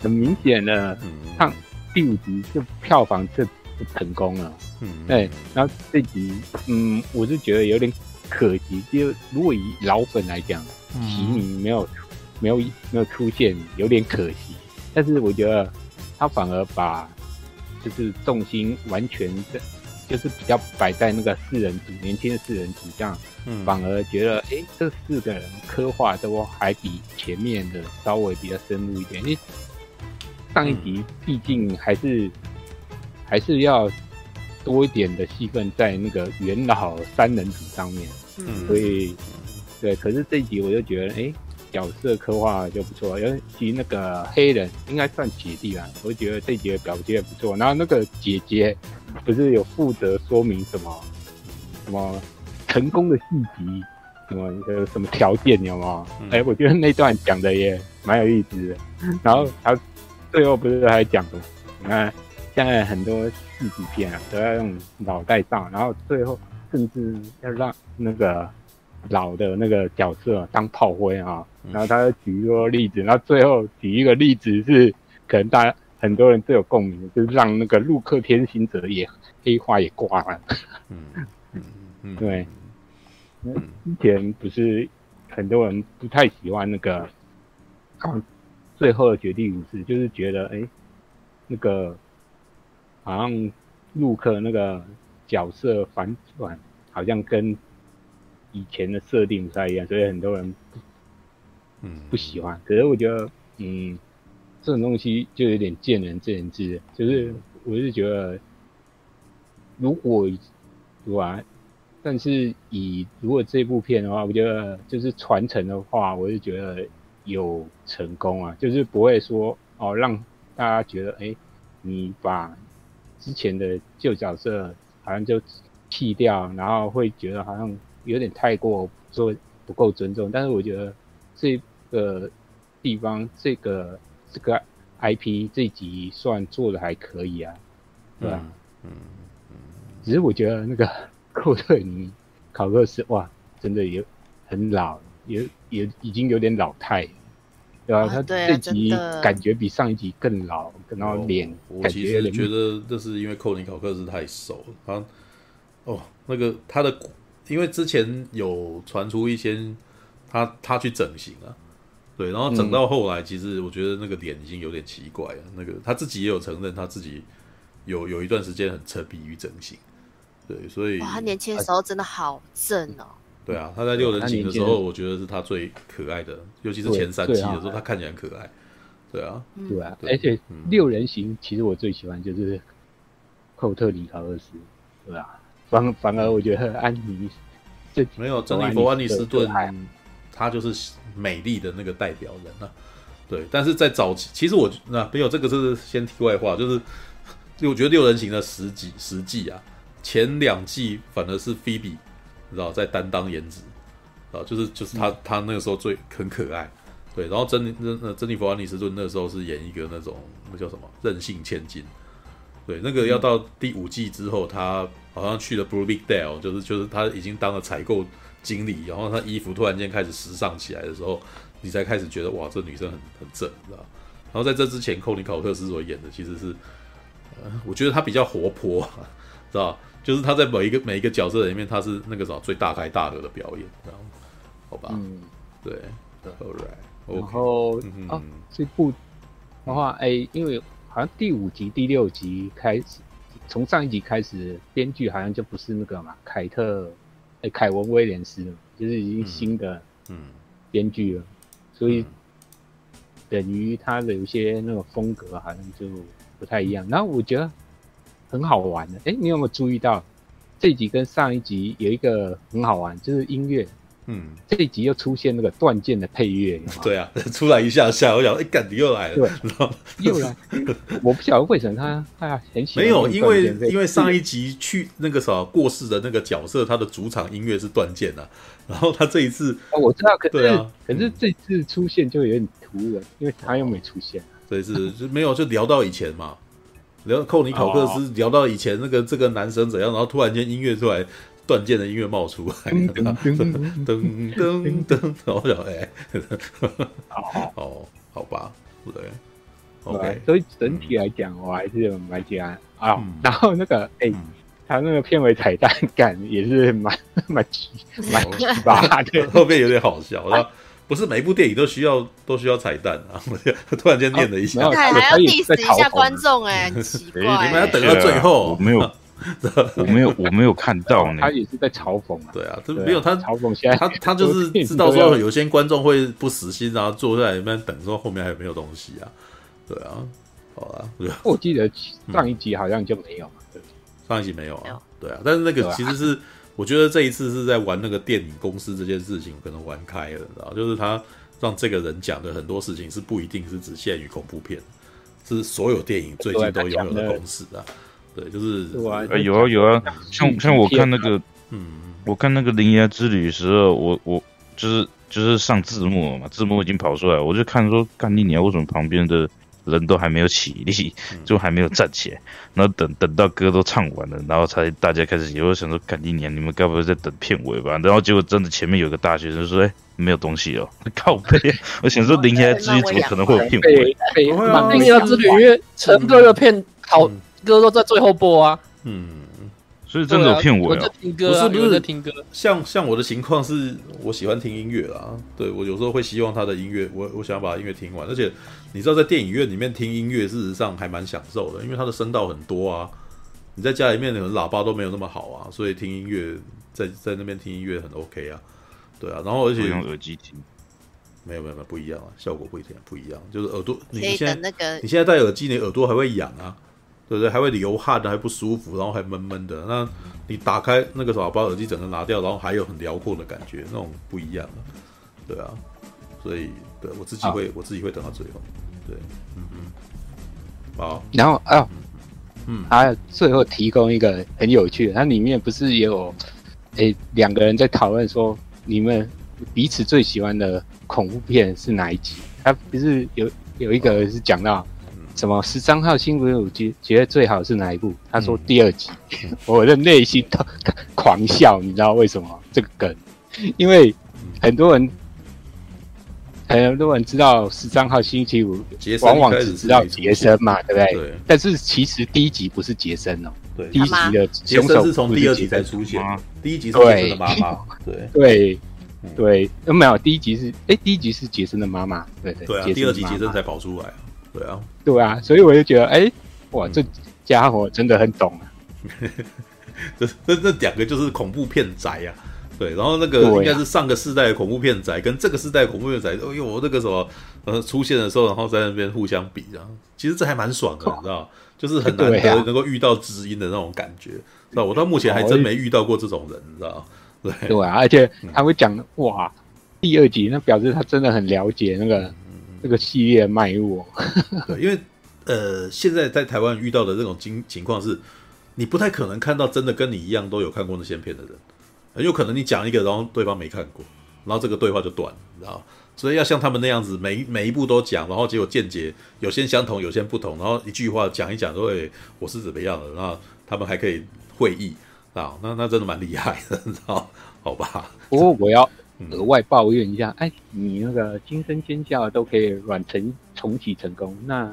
很明显的，看第五集就票房就成功了。嗯，对。然后这集，嗯，我是觉得有点。可惜，就如果以老粉来讲，提名没有没有没有出现，有点可惜。但是我觉得他反而把就是重心完全的，就是比较摆在那个四人组，年轻的四人组上，反而觉得哎，这四个人刻画都还比前面的稍微比较深入一点。因为上一集毕竟还是还是要。多一点的戏份在那个元老三人组上面，嗯，所以对，可是这一集我就觉得，哎、欸，角色刻画就不错，尤其那个黑人应该算姐弟吧，我觉得这一集的表现也不错。然后那个姐姐不是有负责说明什么什么成功的细节，什么呃什么条件有吗？哎、欸，我觉得那段讲的也蛮有意思的。然后他最后不是还讲什么？你看现在很多。四级片啊，都要用脑袋上，然后最后甚至要让那个老的那个角色当炮灰啊，然后他举一个例子，然后最后举一个例子是可能大家很多人最有共鸣，就是让那个陆克天行者也黑化也挂了。嗯嗯嗯，对。那之前不是很多人不太喜欢那个，最后的绝地武士，就是觉得哎、欸，那个。好像陆克那个角色反转，好像跟以前的设定不太一样，所以很多人嗯不喜欢。可是我觉得，嗯，这种东西就有点见仁见智。就是我是觉得，如果对吧？但是以如果这部片的话，我觉得就是传承的话，我是觉得有成功啊，就是不会说哦让大家觉得哎、欸，你把。之前的旧角色好像就弃掉，然后会觉得好像有点太过说不够尊重。但是我觉得这个地方这个这个 IP 这集算做的还可以啊，对吧？嗯嗯，只是我觉得那个 (laughs) 寇特尼考克斯哇，真的有很老，也也已经有点老态。对啊，他这集感觉比上一集更老，然后脸我其实觉得这是因为寇林考克斯太瘦了，他哦那个他的，因为之前有传出一些他他去整形啊，对，然后整到后来，其实我觉得那个脸已经有点奇怪了。那个他自己也有承认，他自己有有一段时间很沉迷于整形，对，所以他年轻的时候真的好正哦。对啊，他在六人行的时候，我觉得是他最可爱的，尤其是前三期的时候，他看起来很可爱。对啊，对啊，而且六人行其实我最喜欢就是寇特里考尔斯，对啊，反反而我觉得安妮这没有珍妮佛安妮斯顿，他就是美丽的那个代表人啊。对，但是在早期，其实我那没有这个是先题外话，就是我觉得六人行的十几十季啊，前两季反而是菲比。知道在担当颜值，啊，就是就是他他那个时候最很可爱，对，然后珍妮那珍妮佛安妮斯顿那时候是演一个那种那叫什么任性千金，对，那个要到第五季之后，他好像去了 Bloomingdale，就是就是他已经当了采购经理，然后他衣服突然间开始时尚起来的时候，你才开始觉得哇，这女生很很正，知道？然后在这之前，寇尼考克斯所演的其实是，呃，我觉得他比较活泼，知道？就是他在每一个每一个角色里面，他是那个什么最大开大合的表演，然后，好吧？嗯，对，Alright，然后、嗯、啊，这部的话，哎、欸，因为好像第五集、第六集开始，从上一集开始，编剧好像就不是那个嘛，凯特，哎、欸，凯文威廉斯，就是已经新的嗯编剧了，嗯、所以等于他的有些那个风格好像就不太一样。然后我觉得。很好玩的，哎、欸，你有没有注意到这一集跟上一集有一个很好玩，就是音乐，嗯，这一集又出现那个断剑的配乐，(laughs) 对啊，(laughs) 出来一下下，我想，哎、欸，干，你又来了，对，(laughs) 又来，我不晓得为什么他他很喜欢，没有，因为因为上一集去那个啥过世的那个角色，他的主场音乐是断剑啊，然后他这一次，哦，我知道，可是对啊，可是这次出现就有点突然，因为他又没出现，这一次就没有，就聊到以前嘛。聊寇尼考克斯聊到以前那个这个男生怎样，然后突然间音乐出来，断剑的音乐冒出来，噔噔噔噔，然后我想哎，哦，好吧，对，OK，所以整体来讲，我还是蛮喜欢啊。然后那个哎，他那个片尾彩蛋感也是蛮蛮奇蛮奇葩的，(laughs) 后面有点好笑，然后。不是每一部电影都需要 (laughs) 都需要彩蛋啊！我 (laughs) 突然间念了一下，还还要 diss 一下观众哎，很 (laughs) 奇怪，你们要等到最后。我没有，我没有，我没有看到呢。他也是在嘲讽啊。对啊，这没有他嘲讽。现在他他就是知道说有些观众会不死心，然后坐在里面等，说后面还有没有东西啊？对啊，好啊。我记得上一集好像就没有嘛，对，上一集没有啊。对啊，但是那个其实是。我觉得这一次是在玩那个电影公司这件事情，可能玩开了，然后？就是他让这个人讲的很多事情是不一定是只限于恐怖片，是所有电影最近都拥有的公式啊。对，就是有啊有啊，像像我看那个，嗯，我看那个《铃芽之旅》的时候，我我就是就是上字幕了嘛，字幕已经跑出来，我就看说，干你娘，为什么旁边的？人都还没有起立，就还没有站起来，然后等等到歌都唱完了，然后才大家开始。有想说，赶一年你们该不会在等片尾吧？然后结果真的前面有个大学生说：“哎、欸，没有东西哦，(laughs) 靠背。”我想说，铃芽之旅怎么可能会有片尾？林家之旅因为成哥的片好歌都在最后播啊。嗯。所以真的有骗我呀？我听歌、啊，不是不是在听歌。像像我的情况是，我喜欢听音乐啦。对，我有时候会希望他的音乐，我我想要把音乐听完。而且你知道，在电影院里面听音乐，事实上还蛮享受的，因为它的声道很多啊。你在家里面可能喇叭都没有那么好啊，所以听音乐在在那边听音乐很 OK 啊。对啊，然后而且用耳机听，没有没有没有不一样啊，效果不一样不一样，就是耳朵你现在那个你现在戴耳机，你耳朵还会痒啊。对不对？还会流汗的，还不舒服，然后还闷闷的。那你打开那个什么，把耳机整个拿掉，然后还有很辽阔的感觉，那种不一样了。对啊，所以对我自己会，我自己会等到最后。对，嗯嗯。好，然后啊，嗯，还最后提供一个很有趣的，它里面不是也有诶两个人在讨论说，你们彼此最喜欢的恐怖片是哪一集？它不是有有一个是讲到。什么十三号星期五觉觉得最好是哪一部？他说第二集，嗯、(laughs) 我的内心都狂笑，你知道为什么？这个梗，因为很多人。很多人知道十三号星期五，往往只知道杰森嘛，对不对？对。但是其实第一集不是杰森哦，对。第一集的杰森是从第二集才出现，第一集是杰森的妈妈，对对对，(laughs) 有没有？第一集是哎，第一集是杰森的妈妈，对对对。第二集杰森才跑出来，对啊，对啊，所以我就觉得，哎，哇，这家伙真的很懂啊。(laughs) 这这这两个就是恐怖片宅呀。对，然后那个应该是上个世代的恐怖片仔，跟这个世代的恐怖片仔，哎呦，我那个什么呃出现的时候，然后在那边互相比，然后其实这还蛮爽的，你知道，就是很难得能够遇到知音的那种感觉，是吧？我到目前还真没遇到过这种人，你知道？(laughs) 对对啊，而且他会讲哇，第二集那表示他真的很了解那个那个系列脉络，(laughs) 对，因为呃，现在在台湾遇到的这种情情况是，你不太可能看到真的跟你一样都有看过那些片的人。很有可能你讲一个，然后对方没看过，然后这个对话就断了，你知道？所以要像他们那样子，每每一步都讲，然后结果见解有些相同，有些不同，然后一句话讲一讲，说：“哎，我是怎么样的？”然后他们还可以会意啊，那那真的蛮厉害的，你知道？好吧。不过我要额外抱怨一下，嗯、哎，你那个惊声尖叫都可以软成重启成功，那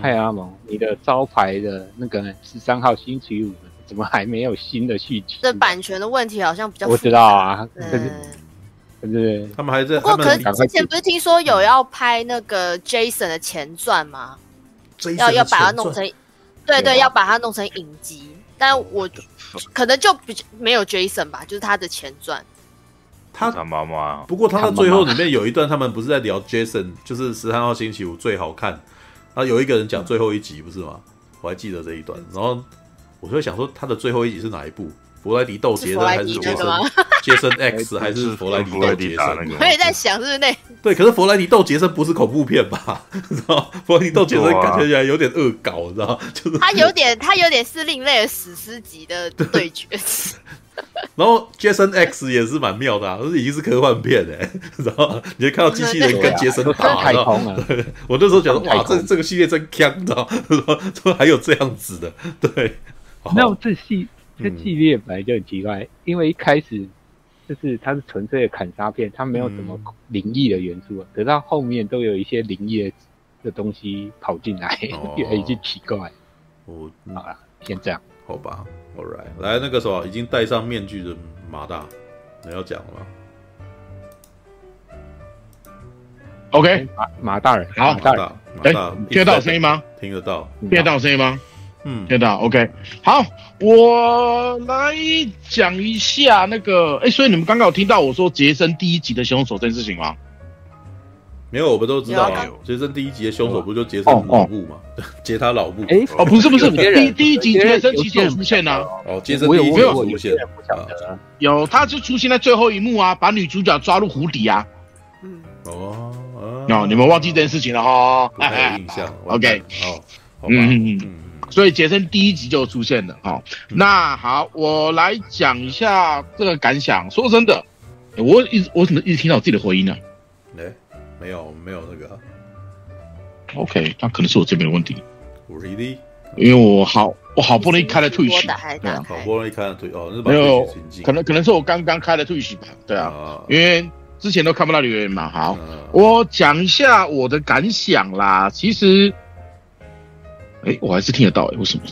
派阿蒙，你的招牌的那个十三号星期五。怎么还没有新的续集？这版权的问题好像比较。我知道啊，可是可是他们还在。不过，可是之前不是听说有要拍那个 Jason 的前传吗？要要把它弄成，对对，要把它弄成影集。但我可能就比较没有 Jason 吧，就是他的前传。他他妈妈。不过他的最后里面有一段，他们不是在聊 Jason，就是十三号星期五最好看。然后有一个人讲最后一集，不是吗？我还记得这一段。然后。我就想说，他的最后一集是哪一部？弗莱迪斗杰森还是杰森？杰森 X 还是弗莱迪斗杰森？我也在想，是不是那？对，可是弗莱迪斗杰森不是恐怖片吧？知道？弗莱迪斗杰森感觉起来有点恶搞，你知道？就是他有点，他有点是另类的史诗级的对决。(laughs) (laughs) 然后 Jason X 也是蛮妙的啊，是已经是科幻片哎，(laughs) 然后你就看到机器人跟杰森打，太空了。(laughs) 我那时候觉得哇，这这个系列真强，你知道？说还有这样子的，对。那这系这系列本来就很奇怪，嗯、因为一开始就是它是纯粹的砍杀片，它没有什么灵异的元素，可是到后面都有一些灵异的东西跑进来，哦、越来越奇怪。哦，好了，先这样，好吧，All right，来那个什么已经戴上面具的马大，你要讲了吗？OK，马马大人，好，马大，马大，听得到声音吗？听得到，听得到声音吗？嗯，听得到，OK，好，我来讲一下那个，哎，所以你们刚刚有听到我说杰森第一集的凶手这件事情吗？没有，我们都知道啊。杰森第一集的凶手不就杰森老布吗？(laughs) 杰他老布。哎，哦，不是不是，第第一集杰森其实有出现啊。哦，杰森第一集有出现，有，他就出现在最后一幕啊，把女主角抓入湖底啊。嗯，哦，哦，你们忘记这件事情了哈？哎，有 (laughs) 印象，OK，好，嗯嗯嗯。所以杰森第一集就出现了，哈，那好，我来讲一下这个感想。说真的，我一直我怎么一直听到我自己的回音呢？哎，没有没有那个。OK，那可能是我这边的问题。Really？因为我好我好不容易开了 Twitch，好不容易开了 Twitch 哦，没有，可能可能是我刚刚开了 Twitch 吧？对啊，因为之前都看不到留言嘛。好，我讲一下我的感想啦。其实。哎，我还是听得到哎，为什么？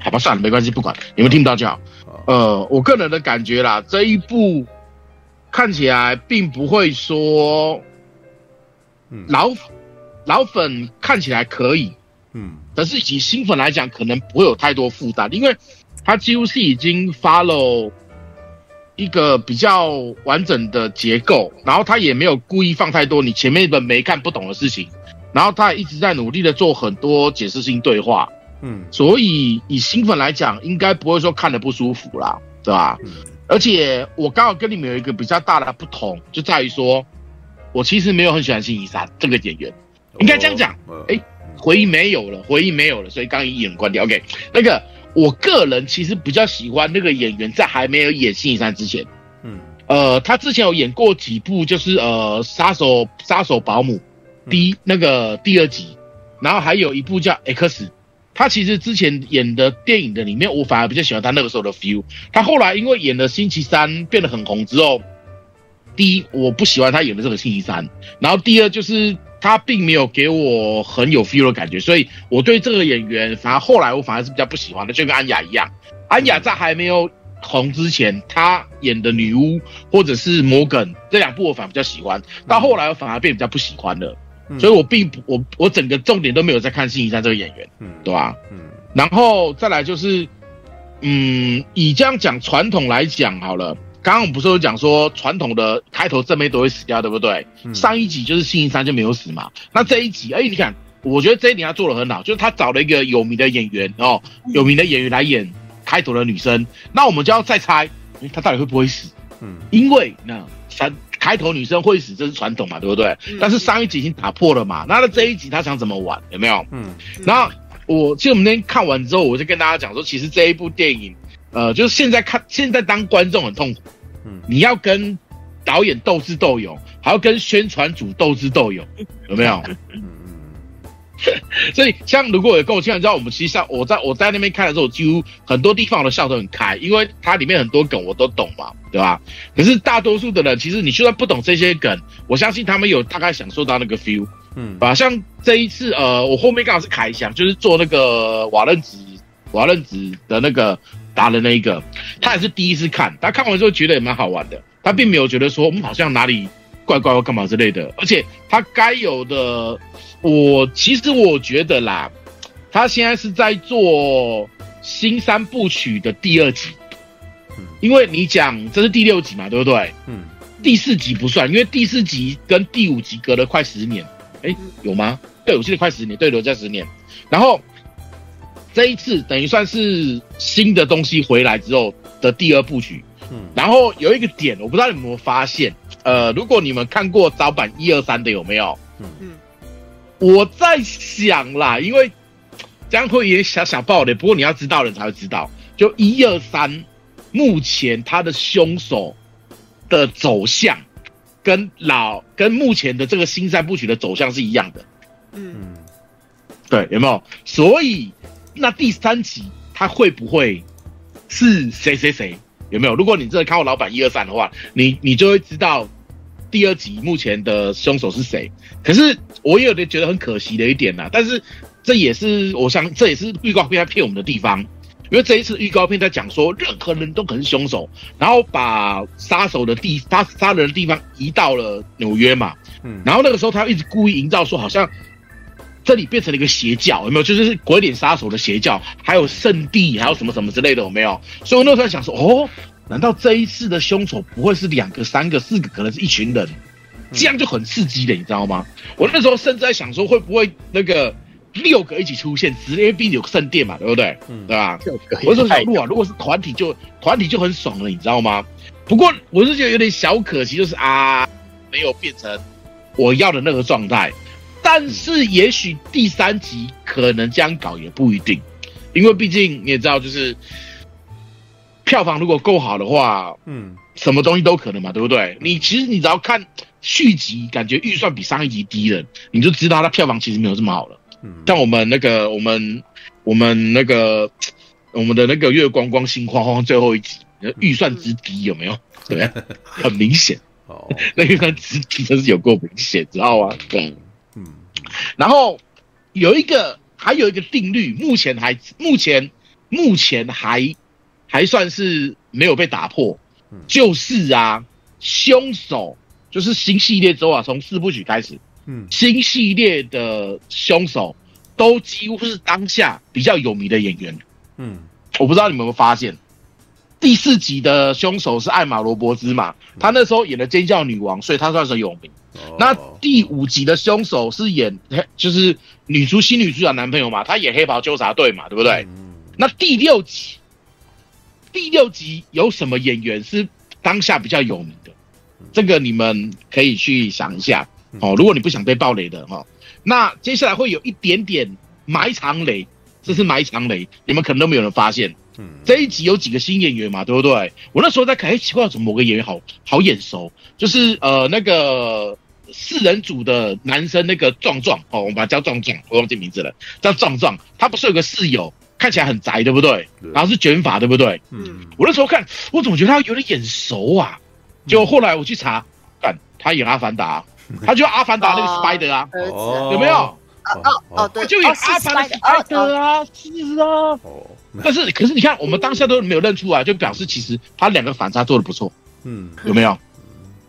好吧，算了，没关系，不管你们听不到就好。呃，我个人的感觉啦，这一部看起来并不会说老老粉看起来可以，嗯，但是以新粉来讲，可能不会有太多负担，因为他几乎是已经 follow 一个比较完整的结构，然后他也没有故意放太多你前面一本没看不懂的事情。然后他也一直在努力的做很多解释性对话，嗯，所以以新粉来讲，应该不会说看的不舒服啦，对吧？嗯，而且我刚好跟你们有一个比较大的不同，就在于说，我其实没有很喜欢辛迪山这个演员，应该这样讲。哎，回忆没有了，回忆没有了，所以刚刚一眼关掉。OK，那个我个人其实比较喜欢那个演员，在还没有演辛迪山之前，嗯，呃，他之前有演过几部，就是呃，杀手杀手保姆。第一那个第二集，然后还有一部叫《X》，他其实之前演的电影的里面，我反而比较喜欢他那个时候的 feel。他后来因为演了《星期三》变得很红之后，第一我不喜欢他演的这个《星期三》，然后第二就是他并没有给我很有 feel 的感觉，所以我对这个演员反而后来我反而是比较不喜欢的，就跟安雅一样。安雅在还没有红之前，她演的女巫或者是摩根这两部我反而比较喜欢，到后来我反而变比较不喜欢了。嗯、所以我并不，我我整个重点都没有在看星期三这个演员，嗯，对吧？嗯，然后再来就是，嗯，以这样讲传统来讲好了，刚刚我们不是有讲说传统的开头正妹都会死掉，对不对？嗯、上一集就是星期三就没有死嘛，那这一集，哎，你看，我觉得这一点他做的很好，就是他找了一个有名的演员哦，有名的演员来演开头的女生，那我们就要再猜，他到底会不会死？嗯，因为那三。开头女生会死，这是传统嘛，对不对？嗯、但是上一集已经打破了嘛，那他这一集他想怎么玩？有没有？嗯。然后我其实我们那天看完之后，我就跟大家讲说，其实这一部电影，呃，就是现在看，现在当观众很痛苦。嗯。你要跟导演斗智斗勇，还要跟宣传组斗智斗勇，有没有？嗯。(laughs) 所以，像如果有跟我经常知道，我们其实像我在我在那边看的时候，几乎很多地方我都笑得很开，因为它里面很多梗我都懂嘛，对吧？可是大多数的人，其实你就算不懂这些梗，我相信他们有大概享受到那个 feel，嗯，啊，像这一次，呃，我后面刚好是凯翔，就是做那个瓦楞纸瓦楞纸的那个达人那一个，他也是第一次看，他看完之后觉得也蛮好玩的，他并没有觉得说我们好像哪里怪怪或干嘛之类的，而且他该有的。我其实我觉得啦，他现在是在做新三部曲的第二集，嗯，因为你讲这是第六集嘛，对不对？嗯，第四集不算，因为第四集跟第五集隔了快十年，哎，有吗？对，我记得快十年，对，留在十年。然后这一次等于算是新的东西回来之后的第二部曲，嗯，然后有一个点，我不知道你们有没有发现，呃，如果你们看过早版一二三的有没有？嗯嗯。我在想啦，因为这样会也小小爆雷，不过你要知道人才会知道。就一二三，目前他的凶手的走向跟老跟目前的这个新三部曲的走向是一样的。嗯，对，有没有？所以那第三集他会不会是谁谁谁？有没有？如果你真的看过老板一二三的话，你你就会知道。第二集目前的凶手是谁？可是我也有点觉得很可惜的一点呐。但是这也是我想，这也是预告片在骗我们的地方。因为这一次预告片在讲说，任何人都可能是凶手，然后把杀手的地杀杀人的地方移到了纽约嘛。嗯。然后那个时候他一直故意营造说，好像这里变成了一个邪教，有没有？就是鬼脸杀手的邪教，还有圣地，还有什么什么之类的，有没有？所以我那时候在想说，哦。难道这一次的凶手不会是两个、三个、四个，可能是一群人？这样就很刺激的，你知道吗？我那时候甚至在想说，会不会那个六个一起出现？直接毕竟有个圣殿嘛，对不对？嗯，对吧？我说小路啊，如果是团体就团体就很爽了，你知道吗？不过我是觉得有点小可惜，就是啊，没有变成我要的那个状态。但是也许第三集可能这样搞也不一定，因为毕竟你也知道，就是。票房如果够好的话，嗯，什么东西都可能嘛，对不对？你其实你只要看续集，感觉预算比上一集低了，你就知道它票房其实没有这么好了。嗯，像我们那个，我们我们那个，我们的那个月光光心慌慌最后一集，预算之低有没有？对，(laughs) 很明显哦，(laughs) 那预算之低真是有够明显，知道吗？对，嗯，然后有一个还有一个定律，目前还目前目前还。还算是没有被打破，就是啊，凶手就是新系列之后啊，从四部曲开始，嗯，新系列的凶手都几乎是当下比较有名的演员，嗯，我不知道你们有没有发现，第四集的凶手是艾玛罗伯兹嘛，他那时候演的尖叫女王，所以他算是有名。那第五集的凶手是演就是女主新女主角男朋友嘛，他演黑袍纠察队嘛，对不对？那第六集。第六集有什么演员是当下比较有名的？这个你们可以去想一下哦。如果你不想被暴雷的哈，那接下来会有一点点埋藏雷，这是埋藏雷，你们可能都没有人发现。这一集有几个新演员嘛，对不对？我那时候在看，哎，奇怪，怎么某个演员好好眼熟？就是呃那个四人组的男生那个壮壮哦，我们把他叫壮壮，我忘记名字了，叫壮壮。他不是有个室友，看起来很宅，对不对？然后是卷发，对不对？嗯。我那时候看，我怎么觉得他有点眼熟啊？结果后来我去查，看他演阿凡达，(laughs) 他就阿凡达那个 Spider 啊，有没有？哦哦，对，就演阿凡达 Spider 啊，是啊。哦。但是可是你看，我们当下都没有认出来，就表示其实他两个反差做的不错。嗯，有没有？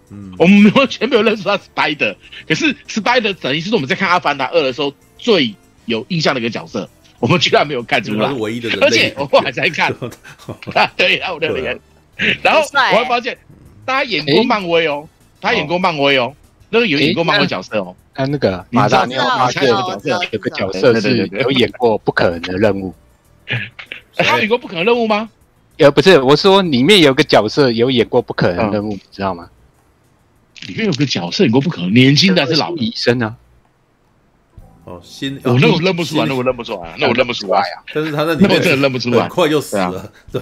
嗯，我们完全没有认出他 Spider，可是 Spider 等于是我们在看《阿凡达二》的时候最有印象的一个角色，我们居然没有看出来，是唯一的人。而且我后来才看，(laughs) 对啊，我的脸。(laughs) 然后我还发现，他演过漫威哦，他演过漫威哦，那个有演过漫威角色哦。他那个马达尼奥，马大妞角色有个角色是有演过《不可能的任务 (laughs)》。他演过《不可能任务》吗？呃，不是，我说里面有个角色有演过《不可能任务》，你知道吗？里面有个角色演过《不可能》，年轻的还是老医生啊？哦，新，我那我认不出来，那我认不出来，那我认不出来啊！但是他在里面真的认不出来，很快就死了。对，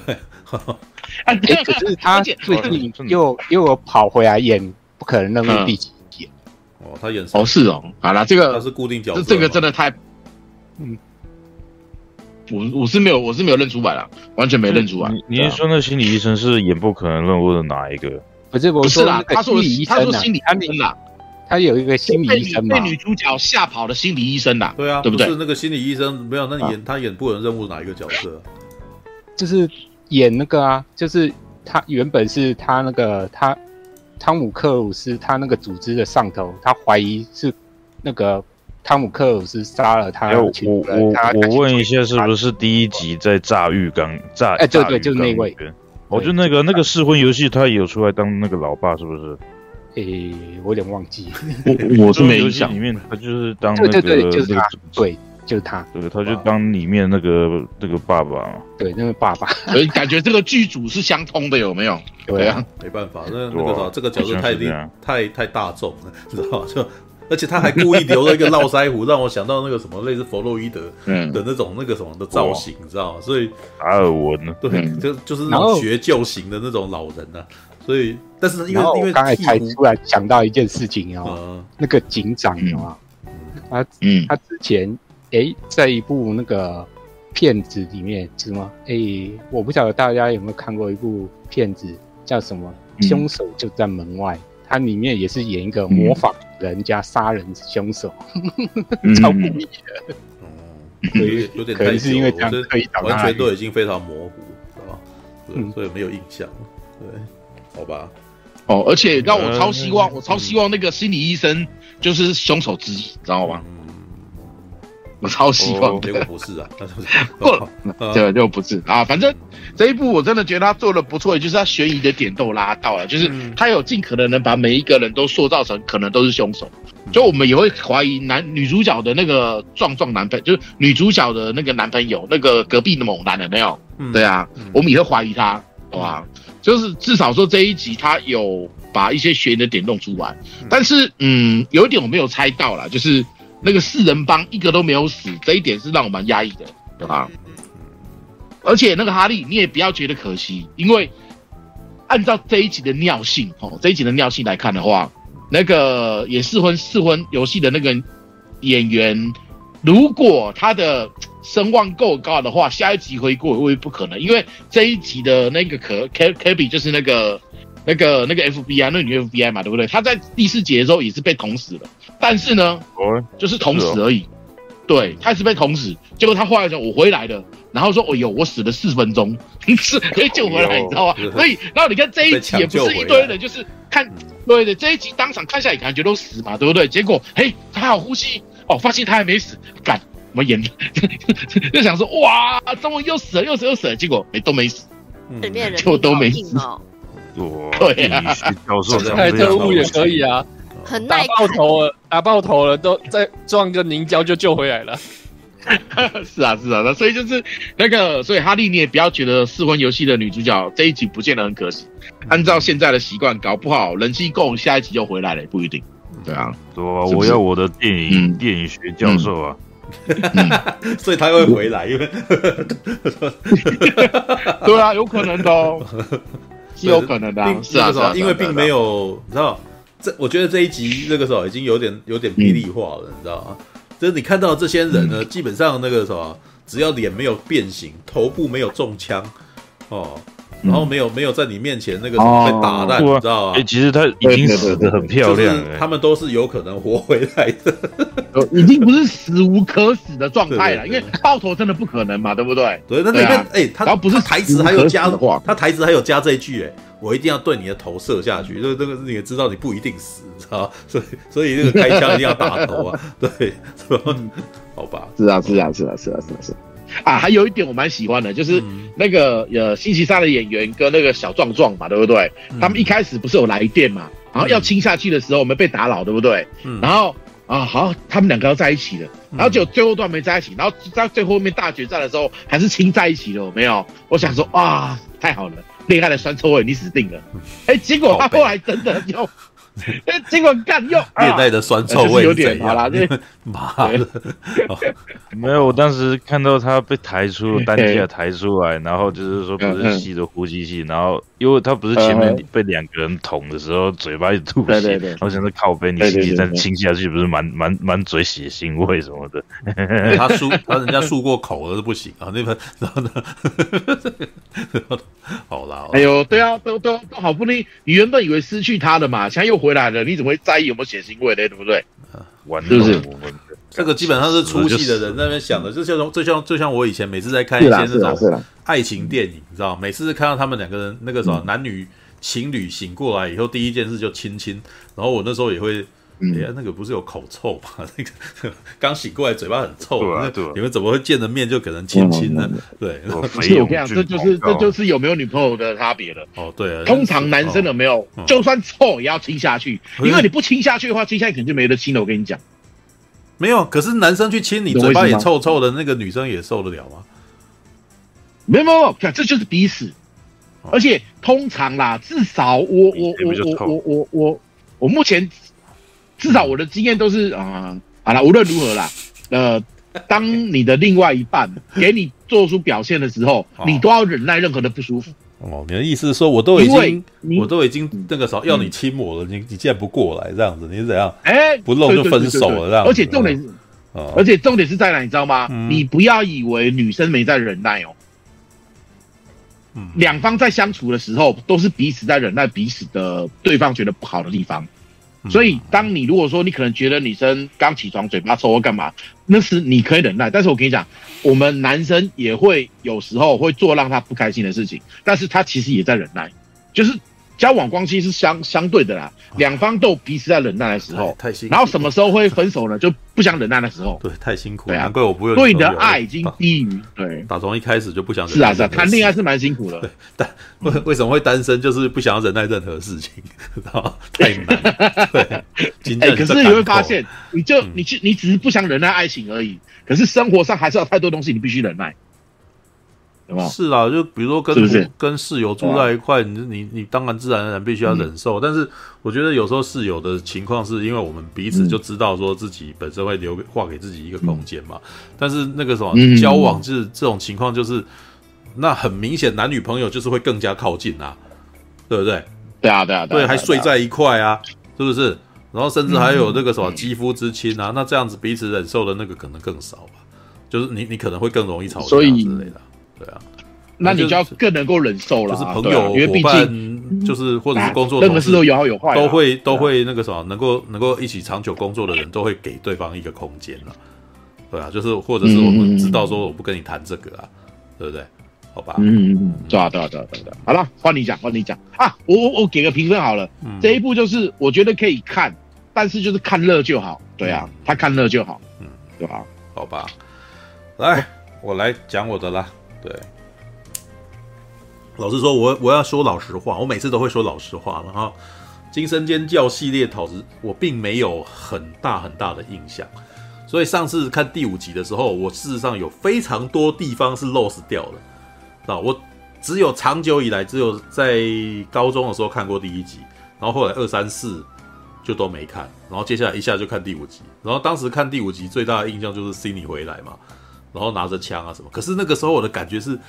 哎，可是他最近又又跑回来演《不可能任务》第几集？哦，他演哦是哦，好了，这个他是固定角色，这个真的太，嗯。我我是没有，我是没有认出来了，完全没认出来。你你是说那心理医生是演不可能任务的哪一个？不是，啦，他说他说心理医生啦，他有一个心理医生被女主角吓跑的心理医生啦。对啊，对不对？是那个心理医生没有？那你演他演不可能任务哪一个角色？(laughs) 就是演那个啊，就是他原本是他那个他汤姆克鲁斯他那个组织的上头，他怀疑是那个。汤姆克鲁斯杀了他。我我我问一下，是不是第一集在炸浴缸炸？哎，对对，就是那位。我就那个那个试婚游戏，他也有出来当那个老爸，是不是？诶，我有点忘记。我我是没印象。里面他就是当那个对，就是他，对，就是他。对，他就当里面那个那个爸爸。对，那个爸爸。所以感觉这个剧组是相通的，有没有？对啊，没办法，那那个啥，这个角色太太太大众了，知道吧？就。而且他还故意留了一个络腮胡，让我想到那个什么类似弗洛伊德的那种那个什么的造型，你知道吗？所以达尔文呢？对，就就是那种学究型的那种老人呐。所以，但是因为因为刚才才突然想到一件事情哦，那个警长啊，他他之前诶在一部那个片子里面是吗？诶，我不晓得大家有没有看过一部片子叫什么？凶手就在门外。他里面也是演一个模仿人家杀人凶手，(laughs) 超故意的。哦，有有点可能是因为这样，完全都已经非常模糊，是吧？嗯，所以没有印象。对，好吧。哦，而且让我超希望，我超希望那个心理医生就是凶手之一，知道吗？我超希望，结果不是啊，过了，(laughs) 这就不是啊。反正这一部我真的觉得他做的不错，也就是他悬疑的点都拉到了，就是他有尽可能能把每一个人都塑造成可能都是凶手。就我们也会怀疑男女主角的那个壮壮男朋友，就是女主角的那个男朋友，那个隔壁的猛男的没有？对啊，我们也会怀疑他，好吧？就是至少说这一集他有把一些悬疑的点弄出来，但是嗯，有一点我没有猜到啦，就是。那个四人帮一个都没有死，这一点是让我蛮压抑的，对吧？而且那个哈利，你也不要觉得可惜，因为按照这一集的尿性哦，这一集的尿性来看的话，那个也试婚试婚游戏的那个演员，如果他的声望够高的话，下一集回归会不可能，因为这一集的那个可 K K B 就是那个那个那个 FBI 那个女 FBI 嘛，对不对？她在第四集的时候也是被捅死了。但是呢，就是捅死而已。对，他是被捅死，结果她后来说：“我回来了。”然后说：“哎呦，我死了四分钟，是可以救回来，你知道吗？”所以，然后你看这一集也不是一堆人，就是看对对，这一集当场看下来感觉都死嘛，对不对？结果，嘿，他还有呼吸哦，发现他还没死，干我们演 (laughs) 就想说：“哇，怎么又死了，又死又死了？”结果没都没死，里面人就都没死。对呀，教授开特务也可以啊。很打爆头了，打爆头了，都再撞个凝胶就救回来了。(laughs) 是啊，是啊，那所以就是那个，所以哈利你也不要觉得试婚游戏的女主角这一集不见得很可惜。按照现在的习惯，搞不好人气够，下一集就回来了，也不一定。对啊，对啊，我要我的电影电影学教授啊，所以他会回来，因为 (laughs) (laughs) 对啊，有可能的，是有可能的，是啊，因为并没有，你知道。这我觉得这一集那个时候已经有点有点霹雳化了，嗯、你知道吗？就是你看到这些人呢，嗯、基本上那个什么，只要脸没有变形，头部没有中枪，哦。然后没有没有在你面前那个被打烂，你知道吗？哎，其实他已经死的很漂亮，他们都是有可能活回来的，(laughs) 已经不是死无可死的状态了。因为爆头真的不可能嘛，对不对？对，那里面哎，他不是台词还有加的话，他台词还有加这一句，哎，我一定要对你的头射下去。这这个你也知道，你不一定死，知道？(laughs) 所以所以那个开枪一定要打头啊，(laughs) 对，好吧？是啊，是啊，是啊，是啊，是啊，是。啊，还有一点我蛮喜欢的，就是那个呃，星期三的演员跟那个小壮壮嘛，对不对？他们一开始不是有来电嘛，然后要亲下去的时候，我们被打扰，对不对？然后啊，好，他们两个要在一起了，然后就最后都还没在一起，然后在最后面大决战的时候，还是亲在一起了，有没有？我想说，啊，太好了，恋爱的酸臭味你死定了。哎，结果他后来真的就。(laughs) 哎，结果干又 (laughs) 面带的酸臭味，有点好啦，这妈的，(laughs) 没有。我当时看到他被抬出担架抬出来，然后就是说不是吸着呼吸器，然后因为他不是前面被两个人捅的时候嘴巴一吐血，然后想说靠背你吸气再亲下去，不是满满满嘴血腥味什么的。他漱他人家漱过口了都不行啊，那边然后呢？好啦，哎呦，对啊，都都都好不容易，你原本以为失去他的嘛，现在又。回来了，你怎么会在意有没有血腥味呢？对不对？玩是不是？这个基本上是出戏的人在那边想的，就像就像就像我以前每次在看一些那种爱情电影，你知道，每次看到他们两个人那个什么男女情侣醒过来以后，第一件事就亲亲，然后我那时候也会。哎呀，那个不是有口臭吗？(laughs) 那个刚醒过来，嘴巴很臭。对，你们怎么会见了面就可能亲亲呢？对，(laughs) 其实我跟你讲，这就是这就是有没有女朋友的差别了。哦，对啊。通常男生有没有，就算臭也要亲下去，因为你不亲下去的话，亲下去肯定就没得亲了。我跟你讲，没有。可是男生去亲你，嘴巴也臭臭的，那个女生也受得了吗？没有没有，看这就是彼此。而且通常啦，至少我我我我我我我我目前。至少我的经验都是啊、呃，好了，无论如何啦，(laughs) 呃，当你的另外一半给你做出表现的时候，哦、你都要忍耐任何的不舒服。哦，你的意思是说，我都已经，我都已经那个时候要你亲我了，嗯、你你竟然不过来这样子，你是怎样？哎、欸，不弄就分手了这样子。而且重点是，哦、而且重点是在哪，你知道吗？嗯、你不要以为女生没在忍耐哦。嗯。两方在相处的时候，都是彼此在忍耐彼此的对方觉得不好的地方。所以，当你如果说你可能觉得女生刚起床嘴巴臭或干嘛，那是你可以忍耐。但是我跟你讲，我们男生也会有时候会做让他不开心的事情，但是他其实也在忍耐，就是。交往关系是相相对的啦，两方都彼此在忍耐的时候，太辛苦。然后什么时候会分手呢？就不想忍耐的时候。对，太辛苦。对啊，难怪我不会。对你的爱已经低于对。打从一开始就不想忍耐。是啊是啊，谈恋爱是蛮辛苦的。对，但为为什么会单身？就是不想要忍耐任何事情，太难。对。哎，可是你会发现，你就你去，你只是不想忍耐爱情而已。可是生活上还是有太多东西你必须忍耐。是啊，就比如说跟是是跟室友住在一块，你你你当然自然而然必须要忍受。嗯、但是我觉得有时候室友的情况是因为我们彼此就知道说自己本身会留划给自己一个空间嘛。嗯、但是那个什么、嗯、交往就是这种情况，就是那很明显男女朋友就是会更加靠近啊，对不对？对啊，对啊，对，还睡在一块啊，是不是？然后甚至还有那个什么肌肤之亲啊，嗯、那这样子彼此忍受的那个可能更少吧。就是你你可能会更容易吵架之类的。对啊，那你就要更能够忍受了。就是朋友、因为毕竟就是或者是工作，任何事都有好有坏，都会都会那个什么，能够能够一起长久工作的人都会给对方一个空间了。对啊，就是或者是我们知道说我不跟你谈这个啊，对不对？好吧，嗯嗯嗯，对啊对啊对啊对啊。好了，换你讲，换你讲啊！我我我给个评分好了，这一部就是我觉得可以看，但是就是看乐就好。对啊，他看乐就好，嗯，对吧？好吧，来，我来讲我的啦。对，老实说，我我要说老实话，我每次都会说老实话了哈。惊声尖叫系列讨论，我并没有很大很大的印象，所以上次看第五集的时候，我事实上有非常多地方是 lost 掉的啊。我只有长久以来只有在高中的时候看过第一集，然后后来二三四就都没看，然后接下来一下就看第五集，然后当时看第五集最大的印象就是 Cindy 回来嘛。然后拿着枪啊什么，可是那个时候我的感觉是，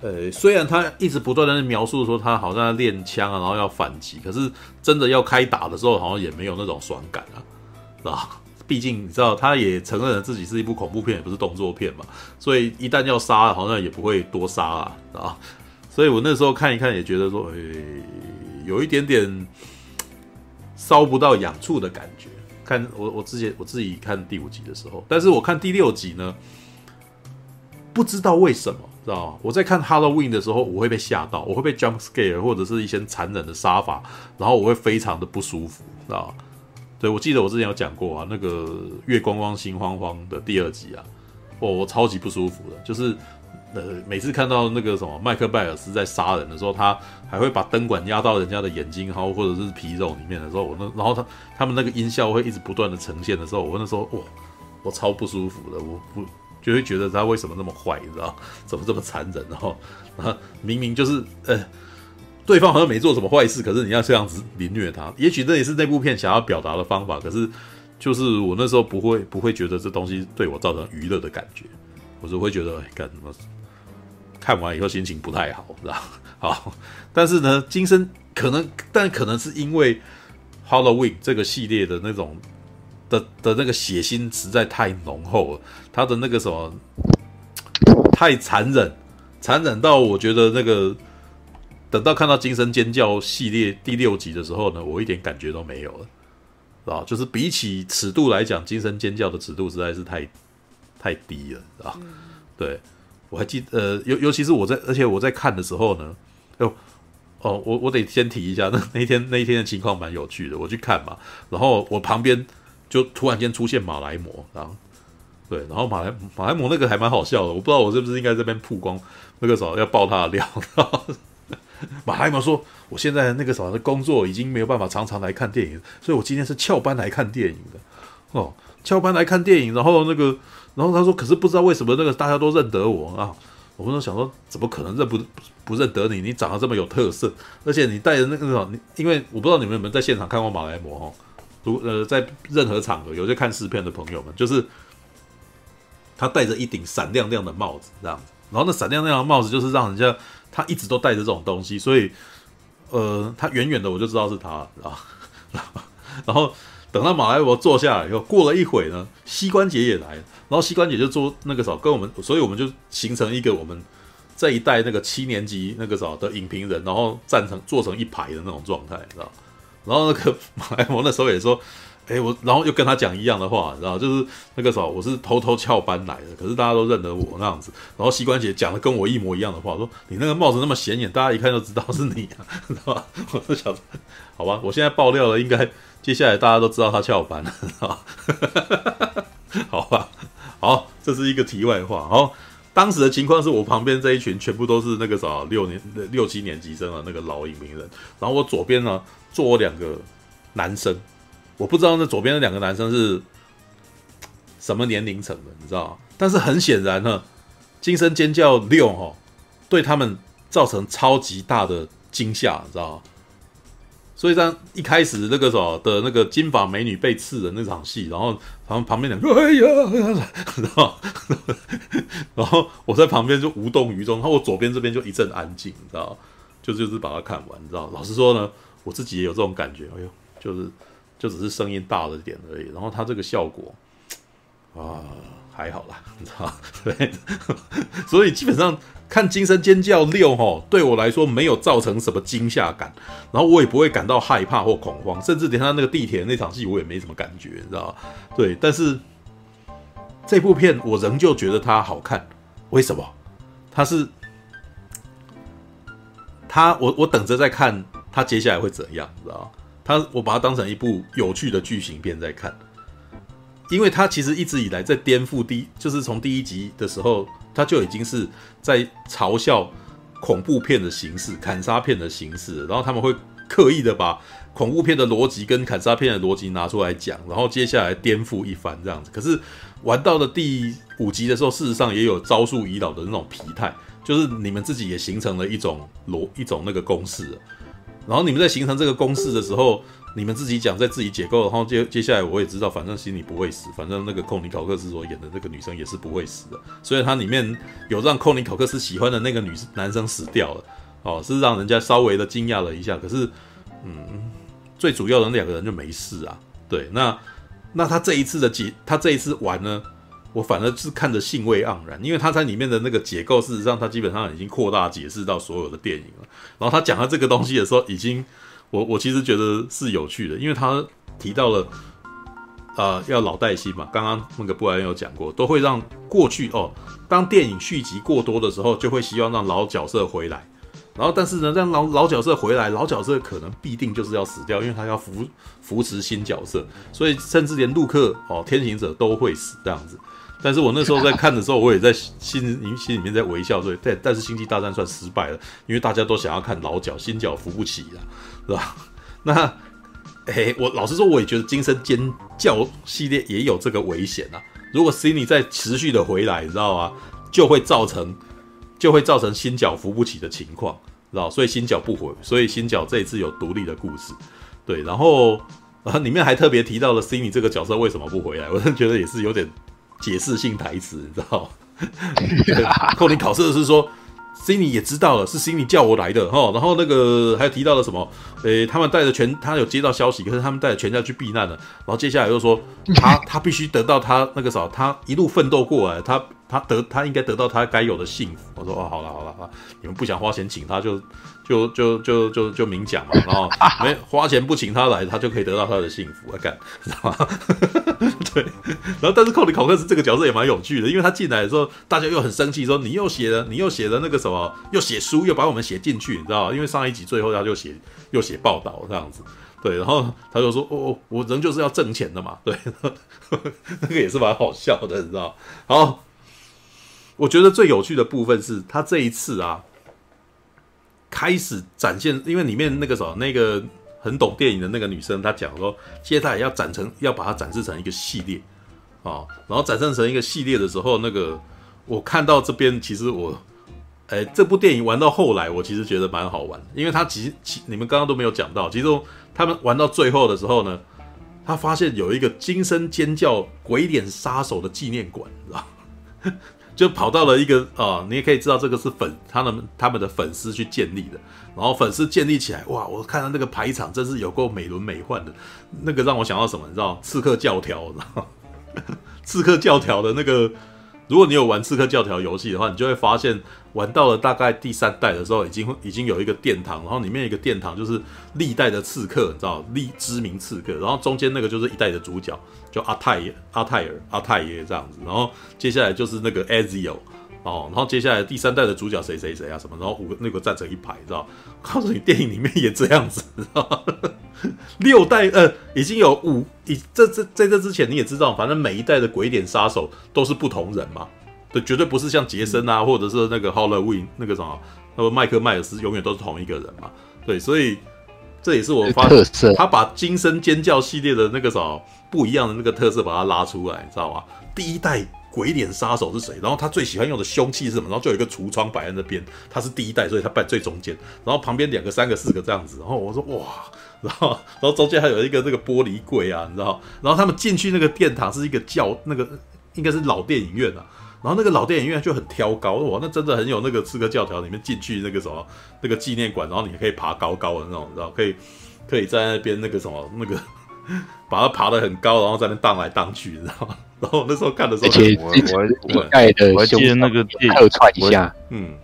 呃，虽然他一直不断的描述说他好像在练枪啊，然后要反击，可是真的要开打的时候，好像也没有那种爽感啊，是吧？毕竟你知道，他也承认了自己是一部恐怖片，也不是动作片嘛，所以一旦要杀，好像也不会多杀啊，啊，所以我那时候看一看，也觉得说，诶，有一点点烧不到痒处的感觉。看我我之前我自己看第五集的时候，但是我看第六集呢，不知道为什么，知道吗？我在看 Halloween 的时候，我会被吓到，我会被 jump scare 或者是一些残忍的杀法，然后我会非常的不舒服，知道吗？对，我记得我之前有讲过啊，那个月光光心慌慌的第二集啊，我我超级不舒服的，就是呃每次看到那个什么麦克拜尔斯在杀人的时候，他还会把灯管压到人家的眼睛，然后或者是皮肉里面的时候，我那然后他他们那个音效会一直不断的呈现的时候，我那时候哇，我超不舒服的，我不就会觉得他为什么那么坏，你知道怎么这么残忍？然后啊明明就是呃。对方好像没做什么坏事，可是你要这样子凌虐他，也许这也是那部片想要表达的方法。可是，就是我那时候不会不会觉得这东西对我造成娱乐的感觉，我只会觉得，干什么？看完以后心情不太好，是吧？好，但是呢，今生可能，但可能是因为 Halloween 这个系列的那种的的那个血腥实在太浓厚了，它的那个什么太残忍，残忍到我觉得那个。等到看到《惊声尖叫》系列第六集的时候呢，我一点感觉都没有了，啊，就是比起尺度来讲，《惊声尖叫》的尺度实在是太太低了，啊，嗯、对，我还记得，呃，尤尤其是我在，而且我在看的时候呢，哟，哦，我我得先提一下，那那一天那一天的情况蛮有趣的，我去看嘛，然后我旁边就突然间出现马来貘，然后对，然后马来马来貘那个还蛮好笑的，我不知道我是不是应该这边曝光那个时候要爆他的料。然 (laughs) 后马来貘说：“我现在那个什么的工作已经没有办法常常来看电影，所以我今天是翘班来看电影的。哦，翘班来看电影，然后那个，然后他说，可是不知道为什么那个大家都认得我啊。我们都想说，怎么可能认不不认得你？你长得这么有特色，而且你带着那个什么，你因为我不知道你们有没有在现场看过马来貘哦。如呃，在任何场合有些看试片的朋友们，就是他戴着一顶闪亮亮的帽子这样，然后那闪亮亮的帽子就是让人家。”他一直都戴着这种东西，所以，呃，他远远的我就知道是他啊。(laughs) 然后等到马来貘坐下来以后，过了一会呢，膝关节也来了，然后膝关节就做那个啥，跟我们，所以我们就形成一个我们这一代那个七年级那个啥的影评人，然后站成坐成一排的那种状态，知道？然后那个马来貘那时候也说。哎，我然后又跟他讲一样的话，然后就是那个时候我是偷偷翘班来的，可是大家都认得我那样子。然后膝关节讲的跟我一模一样的话，说你那个帽子那么显眼，大家一看就知道是你啊，知道吧？我就想，好吧，我现在爆料了，应该接下来大家都知道他翘班了，知道吧？好吧，好，这是一个题外话。好，当时的情况是我旁边这一群全部都是那个啥六年六七年级生的那个老影评人，然后我左边呢坐两个男生。我不知道那左边的两个男生是什么年龄层的，你知道？但是很显然呢，《惊声尖叫六》哈，对他们造成超级大的惊吓，你知道？所以当一开始那个什么的那个金发美女被刺的那场戏，然后旁旁边两个哎呀，知道吗？然后我在旁边就无动于衷，然后我左边这边就一阵安静，你知道吗？就就是把它看完，你知道？老实说呢，我自己也有这种感觉，哎呦，就是。就只是声音大了点而已，然后它这个效果啊还好啦，(laughs) 你知道？对，(laughs) 所以基本上看《惊声尖叫六》吼，对我来说没有造成什么惊吓感，然后我也不会感到害怕或恐慌，甚至连他那个地铁那场戏我也没什么感觉，你知道？对，但是这部片我仍旧觉得它好看，为什么？它是它，我我等着再看它接下来会怎样，知道他，我把它当成一部有趣的剧情片在看，因为他其实一直以来在颠覆第，就是从第一集的时候，他就已经是在嘲笑恐怖片的形式、砍杀片的形式，然后他们会刻意的把恐怖片的逻辑跟砍杀片的逻辑拿出来讲，然后接下来颠覆一番这样子。可是玩到了第五集的时候，事实上也有招数已老的那种疲态，就是你们自己也形成了一种逻一种那个公式。然后你们在形成这个公式的时候，你们自己讲，再自己解构，然后接接下来我也知道，反正心里不会死，反正那个寇尼考克斯所演的那个女生也是不会死的，所以它里面有让寇尼考克斯喜欢的那个女男生死掉了，哦，是让人家稍微的惊讶了一下，可是，嗯，最主要的那两个人就没事啊，对，那那他这一次的解，他这一次玩呢，我反而是看着兴味盎然，因为他在里面的那个解构，事实上他基本上已经扩大解释到所有的电影了，然后他讲到这个东西的时候，已经。我我其实觉得是有趣的，因为他提到了，呃，要老带新嘛。刚刚那个布莱恩有讲过，都会让过去哦，当电影续集过多的时候，就会希望让老角色回来。然后，但是呢，让老老角色回来，老角色可能必定就是要死掉，因为他要扶扶持新角色，所以甚至连陆克哦，天行者都会死这样子。但是我那时候在看的时候，我也在心里心里面在微笑，所以但但是星际大战算失败了，因为大家都想要看老角，新角扶不起了。是吧？那，哎，我老实说，我也觉得《惊声尖叫》系列也有这个危险啊。如果 Cindy 再持续的回来，你知道吗？就会造成，就会造成新脚扶不起的情况，知道？所以新角不回，所以新角这一次有独立的故事，对。然后，啊里面还特别提到了 Cindy 这个角色为什么不回来，我真觉得也是有点解释性台词，你知道？(laughs) 扣你考试的是说。Cindy 也知道了，是 Cindy 叫我来的哈。然后那个还提到了什么？诶、他们带着全，他有接到消息，可是他们带着全家去避难了。然后接下来又说，他他必须得到他那个啥，他一路奋斗过来，他他得他应该得到他该有的幸福。我说哦，好了好了好了，你们不想花钱请他就。就就就就就明讲嘛，然 (laughs) 后没花钱不请他来，他就可以得到他的幸福，啊干，(laughs) 知道吗？(laughs) 对，然后但是寇里考克斯这个角色也蛮有趣的，因为他进来的时候，大家又很生气，说你又写了，你又写了那个什么，又写书，又把我们写进去，你知道吗？因为上一集最后他就写又写报道这样子，对，然后他就说，哦，我人就是要挣钱的嘛，对，那个也是蛮好笑的，你知道？好，我觉得最有趣的部分是他这一次啊。开始展现，因为里面那个什么，那个很懂电影的那个女生，她讲说，接下来要展成，要把它展示成一个系列啊，然后展示成一个系列的时候，那个我看到这边，其实我，哎，这部电影玩到后来，我其实觉得蛮好玩，因为他其实，其你们刚刚都没有讲到，其实他们玩到最后的时候呢，他发现有一个惊声尖叫鬼脸杀手的纪念馆，知道就跑到了一个啊、你也可以知道这个是粉他们他们的粉丝去建立的，然后粉丝建立起来，哇！我看到那个排场真是有够美轮美奂的，那个让我想到什么？你知道，刺客教条，知道 (laughs) 刺客教条的那个。如果你有玩《刺客教条》游戏的话，你就会发现，玩到了大概第三代的时候，已经已经有一个殿堂，然后里面一个殿堂就是历代的刺客，你知道，历知名刺客，然后中间那个就是一代的主角，叫阿泰阿泰尔阿泰爷这样子，然后接下来就是那个 Azio，。哦，然后接下来第三代的主角谁谁谁啊什么，然后五个那个站成一排，知道？告诉你，电影里面也这样子，知道？(laughs) 六代呃已经有五，以这这在这之前你也知道，反正每一代的鬼点杀手都是不同人嘛，对，绝对不是像杰森啊，嗯、或者是那个 Halloween 那个什么，那个麦克迈尔斯永远都是同一个人嘛，对，所以这也是我发现他把惊声尖叫系列的那个什么不一样的那个特色把它拉出来，你知道吗？第一代。鬼脸杀手是谁？然后他最喜欢用的凶器是什么？然后就有一个橱窗摆在那边，他是第一代，所以他摆最中间。然后旁边两个、三个、四个这样子。然后我说哇，然后然后中间还有一个那个玻璃柜啊，你知道？然后他们进去那个殿堂是一个教那个应该是老电影院啊。然后那个老电影院就很挑高，哇，那真的很有那个刺客教条里面进去那个什么那个纪念馆，然后你可以爬高高的那种，你知道？可以可以在那边那个什么那个 (laughs) 把它爬得很高，然后在那荡来荡去，你知道吗？(laughs) 然后那时候看的时候，我我我我还记得那个电影，一下，嗯，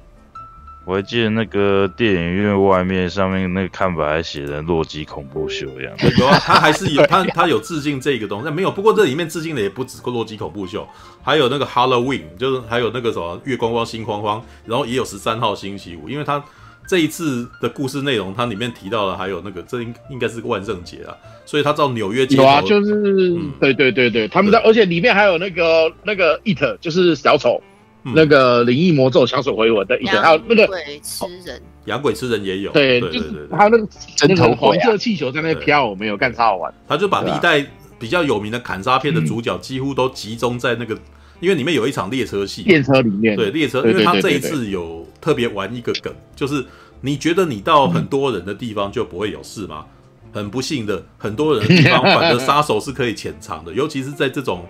我还记得那个电影院外面上面那个看板还写着“洛基恐怖秀”一样。有啊，他还是有他他有致敬这个东西，但没有。不过这里面致敬的也不止“洛基恐怖秀”，还有那个 Halloween，就是还有那个什么月光光心慌慌，然后也有十三号星期五，因为他。这一次的故事内容，它里面提到了还有那个，这应应该是个万圣节啊，所以他到纽约街头，有啊，就是、嗯、对对对对，他们在，而且里面还有那个那个 It，就是小丑，嗯、那个灵异魔咒香水回魂的 It，还有那个鬼吃人，洋鬼吃人也有，对对对对，还有那个那个黄色气球在那飘，我没有干超好玩，他就把历代比较有名的砍杀片的主角几乎都集中在那个。因为里面有一场列车戏，列车里面，对列车，因为他这一次有特别玩一个梗，就是你觉得你到很多人的地方就不会有事吗？很不幸的，很多人的地方，反而杀手是可以潜藏的，尤其是在这种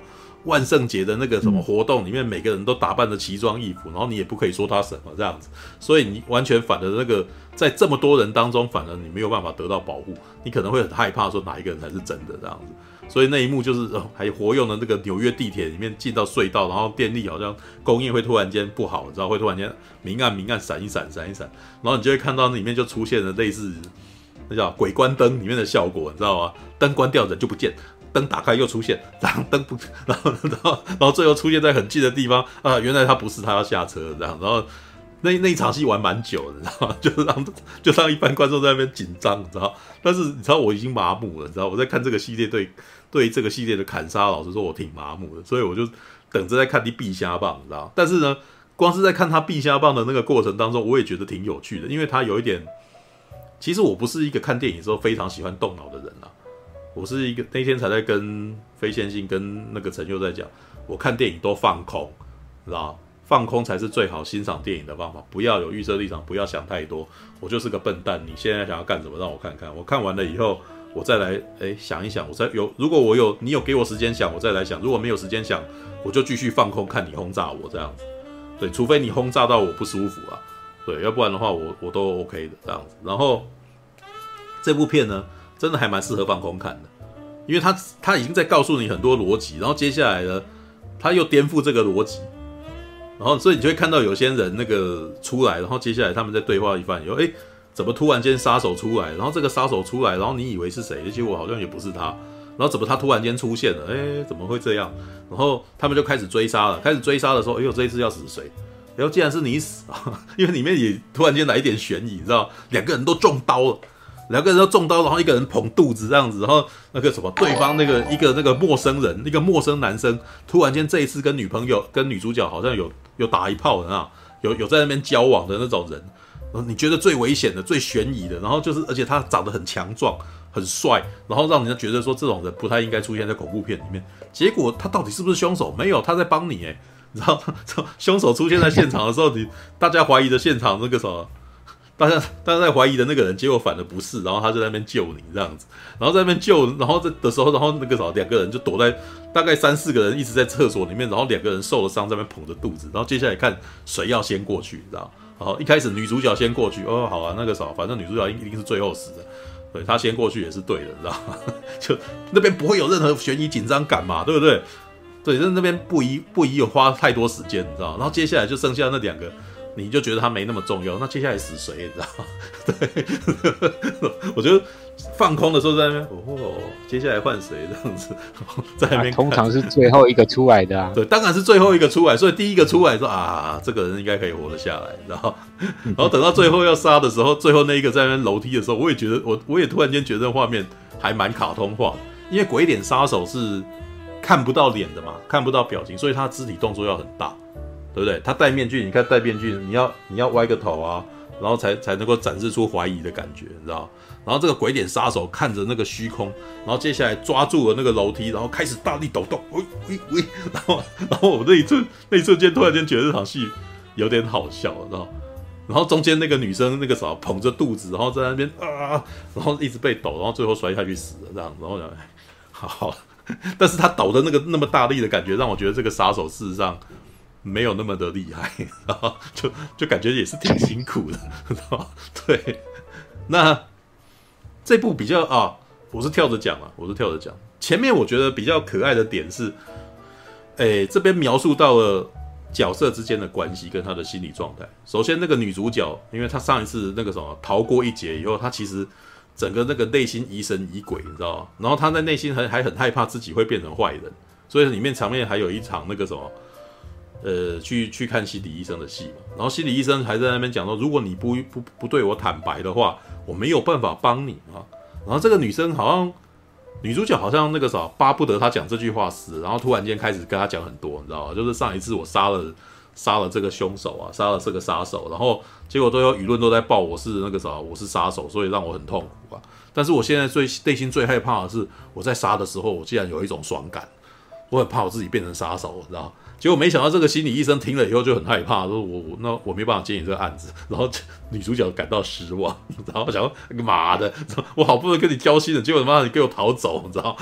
万圣节的那个什么活动里面，每个人都打扮的奇装异服，然后你也不可以说他什么这样子，所以你完全反的那个在这么多人当中，反而你没有办法得到保护，你可能会很害怕说哪一个人才是真的这样子。所以那一幕就是，还活用的那个纽约地铁里面进到隧道，然后电力好像供应会突然间不好，你知道会突然间明暗明暗闪一闪闪一闪，然后你就会看到那里面就出现了类似那叫鬼关灯里面的效果，你知道吗？灯关掉人就不见，灯打开又出现，然后灯不，然后然后然后最后出现在很近的地方啊，原来他不是他要下车这样，然后。那那一场戏玩蛮久的，你知道吗？(laughs) 就是让就让一般观众在那边紧张，你知道？但是你知道我已经麻木了，你知道？我在看这个系列，对对这个系列的砍杀，老实说，我挺麻木的，所以我就等着在看你必瞎棒，你知道？但是呢，光是在看他必瞎棒的那个过程当中，我也觉得挺有趣的，因为他有一点，其实我不是一个看电影的时候非常喜欢动脑的人啊，我是一个那天才在跟非线性跟那个陈佑在讲，我看电影都放空，知道？放空才是最好欣赏电影的方法，不要有预设立场，不要想太多。我就是个笨蛋，你现在想要干什么？让我看看。我看完了以后，我再来诶想一想。我再有，如果我有，你有给我时间想，我再来想。如果没有时间想，我就继续放空，看你轰炸我这样子。对，除非你轰炸到我不舒服啊，对，要不然的话我我都 OK 的这样子。然后这部片呢，真的还蛮适合放空看的，因为他他已经在告诉你很多逻辑，然后接下来呢，他又颠覆这个逻辑。然后，所以你就会看到有些人那个出来，然后接下来他们在对话一番以后，哎，怎么突然间杀手出来？然后这个杀手出来，然后你以为是谁？结果好像也不是他。然后怎么他突然间出现了？哎，怎么会这样？然后他们就开始追杀了。开始追杀的时候，哎呦，这一次要死谁？然后竟然是你死啊！(laughs) 因为里面也突然间来一点悬疑，你知道？两个人都中刀了。两个人都中刀，然后一个人捧肚子这样子，然后那个什么，对方那个一个那个陌生人，一个陌生男生，突然间这一次跟女朋友跟女主角好像有有打一炮的啊，有有在那边交往的那种人，你觉得最危险的、最悬疑的，然后就是而且他长得很强壮、很帅，然后让人家觉得说这种人不太应该出现在恐怖片里面。结果他到底是不是凶手？没有，他在帮你诶，然后？(laughs) 凶手出现在现场的时候，你大家怀疑的现场那个什么？大家大家在怀疑的那个人，结果反而不是，然后他就在那边救你这样子，然后在那边救，然后这的时候，然后那个什么两个人就躲在大概三四个人一直在厕所里面，然后两个人受了伤在那边捧着肚子，然后接下来看谁要先过去，你知道？然后一开始女主角先过去，哦，好啊，那个少反正女主角一定是最后死的，对，她先过去也是对的，你知道吗？(laughs) 就那边不会有任何悬疑紧张感嘛，对不对？对，那那边不宜不宜有花太多时间，你知道？然后接下来就剩下那两个。你就觉得他没那么重要，那接下来死谁？你知道吗？(laughs) 对，(laughs) 我觉得放空的时候在那边，哦，接下来换谁这样子，(laughs) 在那边、啊、通常是最后一个出来的啊。(laughs) 对，当然是最后一个出来，所以第一个出来说啊，这个人应该可以活得下来，然后，(laughs) 然后等到最后要杀的时候，最后那一个在那边楼梯的时候，我也觉得我我也突然间觉得画面还蛮卡通化，因为鬼脸杀手是看不到脸的嘛，看不到表情，所以他肢体动作要很大。对不对？他戴面具，你看戴面具，你要你要歪个头啊，然后才才能够展示出怀疑的感觉，你知道？然后这个鬼脸杀手看着那个虚空，然后接下来抓住了那个楼梯，然后开始大力抖动，喂喂喂，然后然后我那一瞬那一瞬间突然间觉得这场戏有点好笑，知道？然后中间那个女生那个啥捧着肚子，然后在那边啊，然后一直被抖，然后最后摔下去死了这样，然后好好，但是他抖的那个那么大力的感觉，让我觉得这个杀手事实上。没有那么的厉害，然后就就感觉也是挺辛苦的，对。那这部比较啊，我是跳着讲啊，我是跳着讲。前面我觉得比较可爱的点是，哎，这边描述到了角色之间的关系跟他的心理状态。首先，那个女主角，因为她上一次那个什么逃过一劫以后，她其实整个那个内心疑神疑鬼，你知道吗？然后她在内心还还很害怕自己会变成坏人，所以里面场面还有一场那个什么。呃，去去看心理医生的戏嘛，然后心理医生还在那边讲说，如果你不不不对我坦白的话，我没有办法帮你啊。然后这个女生好像女主角好像那个啥，巴不得他讲这句话死，然后突然间开始跟他讲很多，你知道吗？就是上一次我杀了杀了这个凶手啊，杀了这个杀手，然后结果都有舆论都在报我是那个啥，我是杀手，所以让我很痛苦啊。但是我现在最内心最害怕的是，我在杀的时候，我竟然有一种爽感。我很怕我自己变成杀手，你知道？结果没想到这个心理医生听了以后就很害怕，说我我那我没办法接你这个案子，然后女主角感到失望，然后想说妈的，我好不容易跟你交心了，结果他妈你给我逃走，你知道？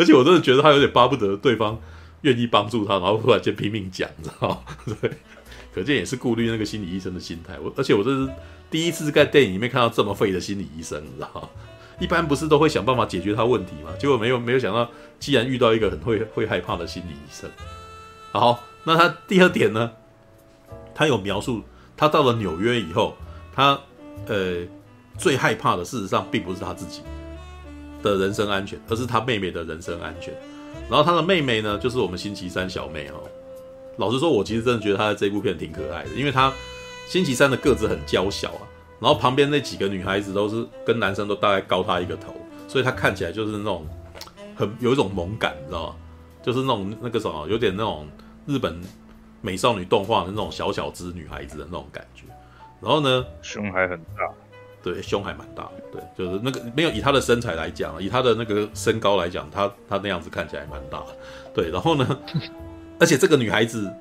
而且我真的觉得他有点巴不得对方愿意帮助他，然后突然间拼命讲，你知道？对，可见也是顾虑那个心理医生的心态。我而且我这是第一次在电影里面看到这么废的心理医生，你知道？一般不是都会想办法解决他问题吗？结果没有没有想到，既然遇到一个很会会害怕的心理医生。好，那他第二点呢？他有描述，他到了纽约以后，他呃最害怕的，事实上并不是他自己的人身安全，而是他妹妹的人身安全。然后他的妹妹呢，就是我们星期三小妹哦。老实说，我其实真的觉得他在这部片挺可爱的，因为他星期三的个子很娇小啊，然后旁边那几个女孩子都是跟男生都大概高他一个头，所以他看起来就是那种很有一种萌感，你知道吗？就是那种那个什么，有点那种日本美少女动画的那种小小只女孩子的那种感觉。然后呢，胸还很大，对，胸还蛮大，对，就是那个没有以她的身材来讲，以她的那个身高来讲，她她那样子看起来蛮大，对。然后呢，(laughs) 而且这个女孩子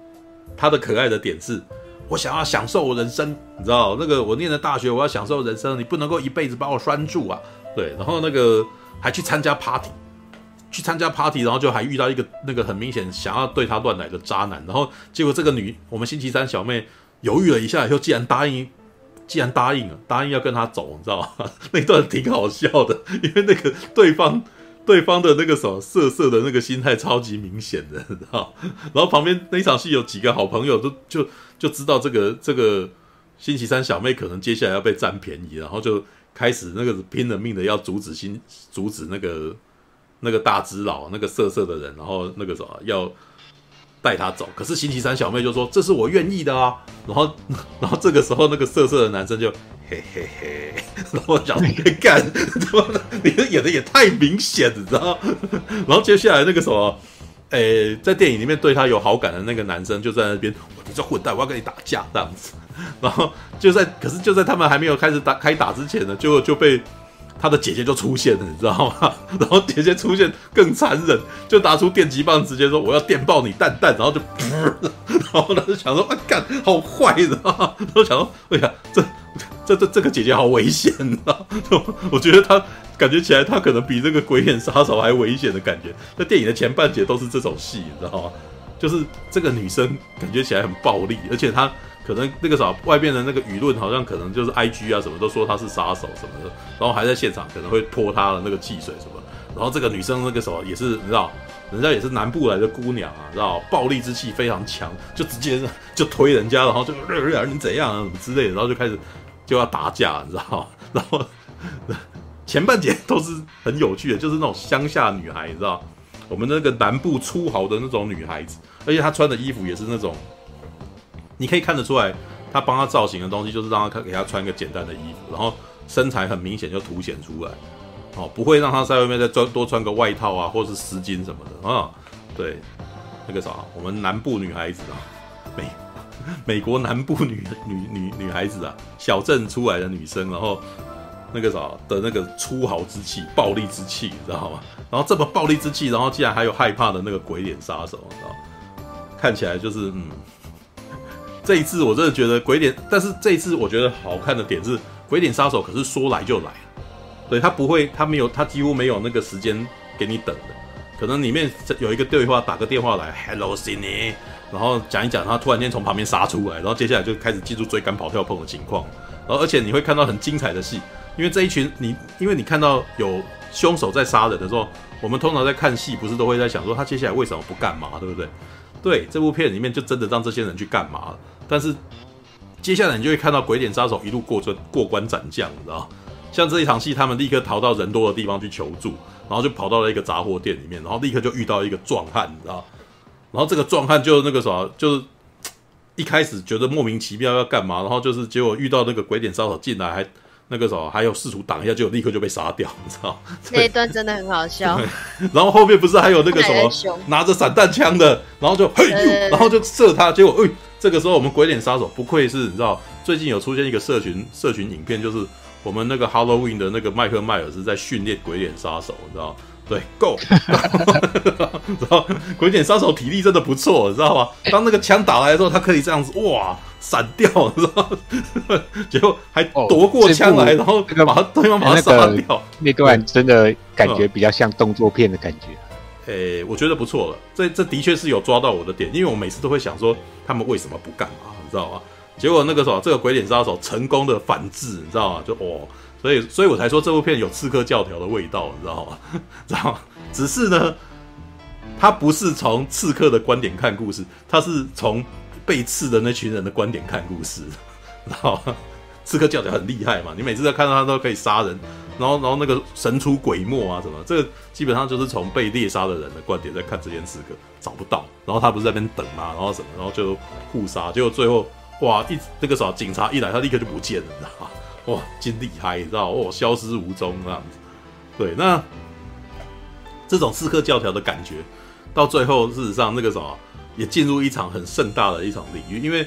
她的可爱的点是，我想要享受人生，你知道，那个我念的大学，我要享受人生，你不能够一辈子把我拴住啊，对。然后那个还去参加 party。去参加 party，然后就还遇到一个那个很明显想要对他乱来的渣男，然后结果这个女我们星期三小妹犹豫了一下以后，既然答应，既然答应了，答应要跟他走，你知道吗？那段挺好笑的，因为那个对方对方的那个什么色色的那个心态超级明显的，你知道？然后旁边那场戏有几个好朋友都就就知道这个这个星期三小妹可能接下来要被占便宜，然后就开始那个拼了命的要阻止新阻止那个。那个大只佬，那个色色的人，然后那个什么要带他走，可是星期三小妹就说这是我愿意的啊，然后 (laughs) 然后这个时候那个色色的男生就嘿嘿嘿，然后想你干，(laughs) 你的演的也太明显，你知道？然后接下来那个什么，诶，在电影里面对他有好感的那个男生就在那边，我这混蛋，我要跟你打架这样子，然后就在可是就在他们还没有开始打开打之前呢，就就被。他的姐姐就出现了，你知道吗？(laughs) 然后姐姐出现更残忍，就拿出电击棒，直接说：“我要电爆你蛋蛋！”然后就，(laughs) 然后他就想说：“啊，干，好坏！”你知道吗？然后想说：“哎呀，这这这这个姐姐好危险！”你知道吗？我觉得他感觉起来，他可能比这个鬼脸杀手还危险的感觉。那电影的前半节都是这种戏，你知道吗？就是这个女生感觉起来很暴力，而且她。可能那个啥，外边的那个舆论好像可能就是 I G 啊，什么都说他是杀手什么的，然后还在现场可能会泼他的那个汽水什么，然后这个女生那个什么也是你知道，人家也是南部来的姑娘啊，知道暴力之气非常强，就直接 (laughs) 就推人家，然后就你怎样啊什么之类的，然后就开始就要打架，你知道，(laughs) 然后 (laughs) 前半节都是很有趣的，就是那种乡下女孩，你知道，我们那个南部粗豪的那种女孩子，而且她穿的衣服也是那种。你可以看得出来，他帮他造型的东西就是让他给他穿一个简单的衣服，然后身材很明显就凸显出来，哦，不会让他在外面再穿多穿个外套啊，或是丝巾什么的啊。(laughs) 对，那个啥，我们南部女孩子啊，美美国南部女女女女孩子啊，小镇出来的女生，然后那个啥的那个粗豪之气、暴力之气，你知道吗？然后这么暴力之气，然后竟然还有害怕的那个鬼脸杀手，你知道看起来就是嗯。这一次我真的觉得鬼脸，但是这一次我觉得好看的点是鬼脸杀手，可是说来就来，对，他不会，他没有，他几乎没有那个时间给你等的，可能里面有一个对话，打个电话来，Hello Sydney，然后讲一讲，他突然间从旁边杀出来，然后接下来就开始进入追赶、跑跳、碰的情况，然后而且你会看到很精彩的戏，因为这一群你，因为你看到有凶手在杀人的时候，我们通常在看戏不是都会在想说他接下来为什么不干嘛，对不对？对，这部片里面就真的让这些人去干嘛了。但是接下来你就会看到鬼脸杀手一路过这过关斩将，你知道？像这一场戏，他们立刻逃到人多的地方去求助，然后就跑到了一个杂货店里面，然后立刻就遇到一个壮汉，你知道？然后这个壮汉就那个啥，就是 (tsk) 一开始觉得莫名其妙要干嘛，然后就是结果遇到那个鬼脸杀手进来还。那个时候还有试图挡一下，就立刻就被杀掉，(laughs) 你知道？那一段真的很好笑。然后后面不是还有那个什么拿着散弹枪的，然后就嘿，然后就射他，结果哎，这个时候我们鬼脸杀手不愧是你知道，最近有出现一个社群社群影片，就是我们那个 Halloween 的那个麦克迈尔是在训练鬼脸杀手，你知道？对，Go，(laughs) 然后鬼脸杀手体力真的不错，你知道吗？当那个枪打来的时候，他可以这样子哇闪掉，知道吗？结果还夺过枪来，然后把他对方把他杀掉。那段真的感觉比较像动作片的感觉。诶，我觉得不错了，这这的确是有抓到我的点，因为我每次都会想说他们为什么不干嘛，你知道吗？结果那个时候这个鬼脸杀手成功的反制，你知道吗？就哦。所以，所以我才说这部片有刺客教条的味道，你知道吗？知道吗？只是呢，他不是从刺客的观点看故事，他是从被刺的那群人的观点看故事，知道？刺客教条很厉害嘛，你每次在看到他都可以杀人，然后，然后那个神出鬼没啊什么，这个基本上就是从被猎杀的人的观点在看这件刺客，找不到，然后他不是在那边等嘛，然后什么，然后就互杀，结果最后哇，一那个啥警察一来，他立刻就不见了，你知道吗？(laughs) 哇，真厉害，你知道哦，消失无踪这样子。对，那这种刺客教条的感觉，到最后事实上那个什么，也进入一场很盛大的一场领域。因为，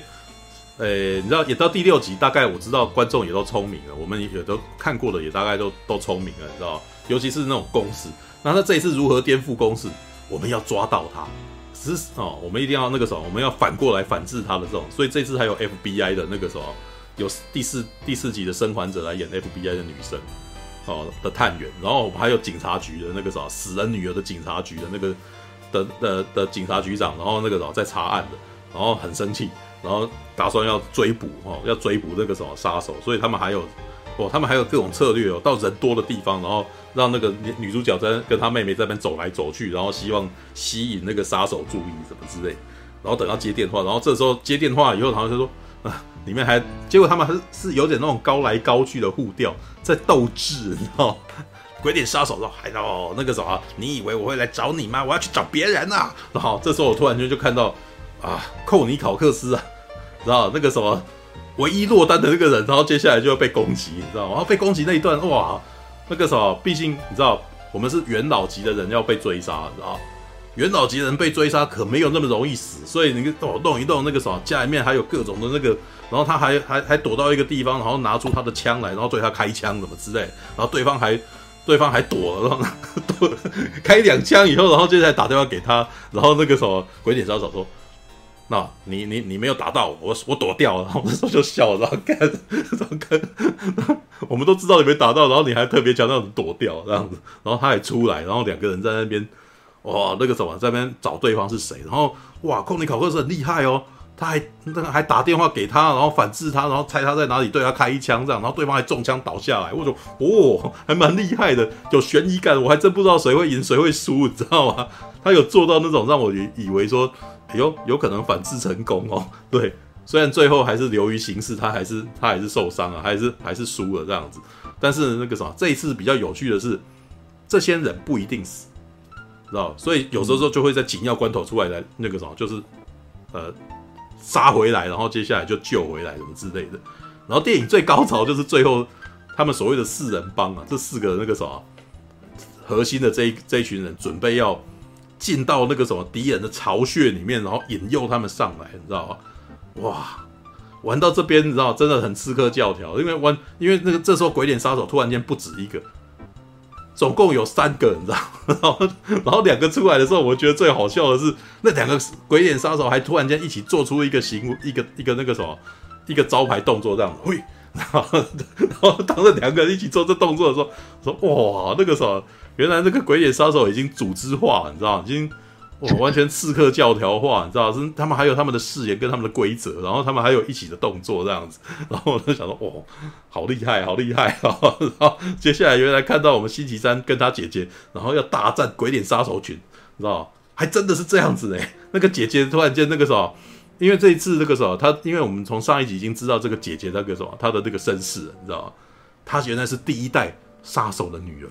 呃，你知道，也到第六集，大概我知道观众也都聪明了，我们也都看过的，也大概都都聪明了，你知道，尤其是那种公式。那他这一次如何颠覆公式？我们要抓到他，只是哦，我们一定要那个什么，我们要反过来反制他的这种。所以这次还有 FBI 的那个什么。有第四第四集的生还者来演 FBI 的女生，哦的探员，然后我们还有警察局的那个啥死人女儿的警察局的那个的的的警察局长，然后那个啥在查案的，然后很生气，然后打算要追捕哦，要追捕那个什么杀手，所以他们还有哦，他们还有各种策略哦，到人多的地方，然后让那个女主角在跟她妹妹在那边走来走去，然后希望吸引那个杀手注意什么之类，然后等到接电话，然后这时候接电话以后，好像就说啊。里面还结果他们还是是有点那种高来高去的互调，在斗智，你知道？鬼脸杀手说：“还有那个什么，你以为我会来找你吗？我要去找别人啊！”然后这时候我突然间就看到啊，寇尼考克斯啊，知道那个什么唯一落单的那个人，然后接下来就要被攻击，你知道吗？然后被攻击那一段，哇，那个什么，毕竟你知道，我们是元老级的人要被追杀，你知道？元老级人被追杀可没有那么容易死，所以你动动一动那个什么家里面还有各种的那个，然后他还还还躲到一个地方，然后拿出他的枪来，然后对他开枪什么之类，然后对方还对方还躲了，然 (laughs) 后躲开两枪以后，然后接下来打电话给他，然后那个什么鬼脸杀手说：“那你你你没有打到我，我我躲掉了。”然后我那时候就笑了，然后看，然后看，我们都知道你没打到，然后你还特别强调你躲掉这样子，然后他还出来，然后两个人在那边。哇，那个什么，在那边找对方是谁？然后哇，控尼考克是很厉害哦，他还那个还打电话给他，然后反制他，然后猜他在哪里，对他开一枪这样，然后对方还中枪倒下来。我说哦，还蛮厉害的，有悬疑感。我还真不知道谁会赢谁会输，你知道吗？(laughs) 他有做到那种让我以以为说，哎呦，有可能反制成功哦。(laughs) 对，虽然最后还是流于形式，他还是他还是受伤了，还是还是输了这样子。但是那个什么，这一次比较有趣的是，这些人不一定死。知道，所以有时候就会在紧要关头出来来那个什么，就是呃杀回来，然后接下来就救回来什么之类的。然后电影最高潮就是最后他们所谓的四人帮啊，这四个那个什么核心的这一这一群人准备要进到那个什么敌人的巢穴里面，然后引诱他们上来，你知道吗？哇，玩到这边你知道真的很刺客教条，因为玩因为那个这时候鬼脸杀手突然间不止一个。总共有三个，你知道，(laughs) 然后然后两个出来的时候，我觉得最好笑的是那两个鬼脸杀手还突然间一起做出一个行一个一个那个什么一个招牌动作这样子，嘿，然 (laughs) 后然后当着两个人一起做这动作的时候，说哇那个什么，原来那个鬼脸杀手已经组织化了，你知道，已经。我完全刺客教条化，你知道是他们还有他们的誓言跟他们的规则，然后他们还有一起的动作这样子，然后我就想说，哦，好厉害，好厉害，然后接下来原来看到我们星期三跟他姐姐，然后要大战鬼脸杀手群，你知道还真的是这样子呢，那个姐姐突然间那个什么，因为这一次那个什么，他因为我们从上一集已经知道这个姐姐那个什么，她的那个身世，你知道？她原来是第一代杀手的女儿。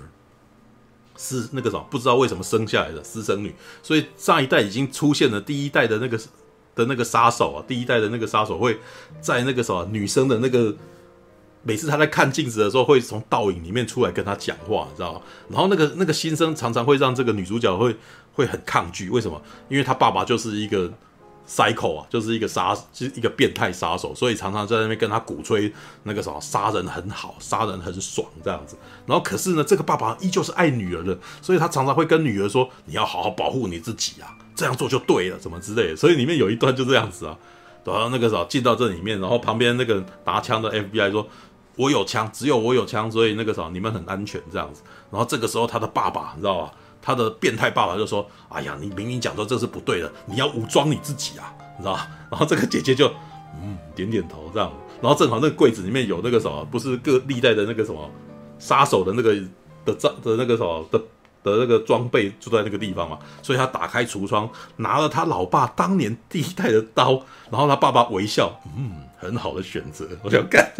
是那个什么，不知道为什么生下来的私生女，所以上一代已经出现了第一代的那个的那个杀手啊，第一代的那个杀手会在那个什么女生的那个每次他在看镜子的时候，会从倒影里面出来跟他讲话，你知道吗？然后那个那个心声常常会让这个女主角会会很抗拒，为什么？因为她爸爸就是一个 psycho 啊，就是一个杀，是一个变态杀手，所以常常在那边跟他鼓吹那个什么杀人很好，杀人很爽这样子。然后可是呢，这个爸爸依旧是爱女儿的，所以他常常会跟女儿说：“你要好好保护你自己啊，这样做就对了，什么之类的。”所以里面有一段就这样子啊，然后那个时候进到这里面，然后旁边那个拿枪的 FBI 说：“我有枪，只有我有枪，所以那个时候你们很安全这样子。”然后这个时候他的爸爸，你知道吧？他的变态爸爸就说：“哎呀，你明明讲说这是不对的，你要武装你自己啊，你知道吧？”然后这个姐姐就嗯点点头这样，然后正好那个柜子里面有那个什么，不是各历代的那个什么杀手的那个的照的那个什么的的那个装备就在那个地方嘛，所以他打开橱窗，拿了他老爸当年第一代的刀，然后他爸爸微笑，嗯，很好的选择，我想干，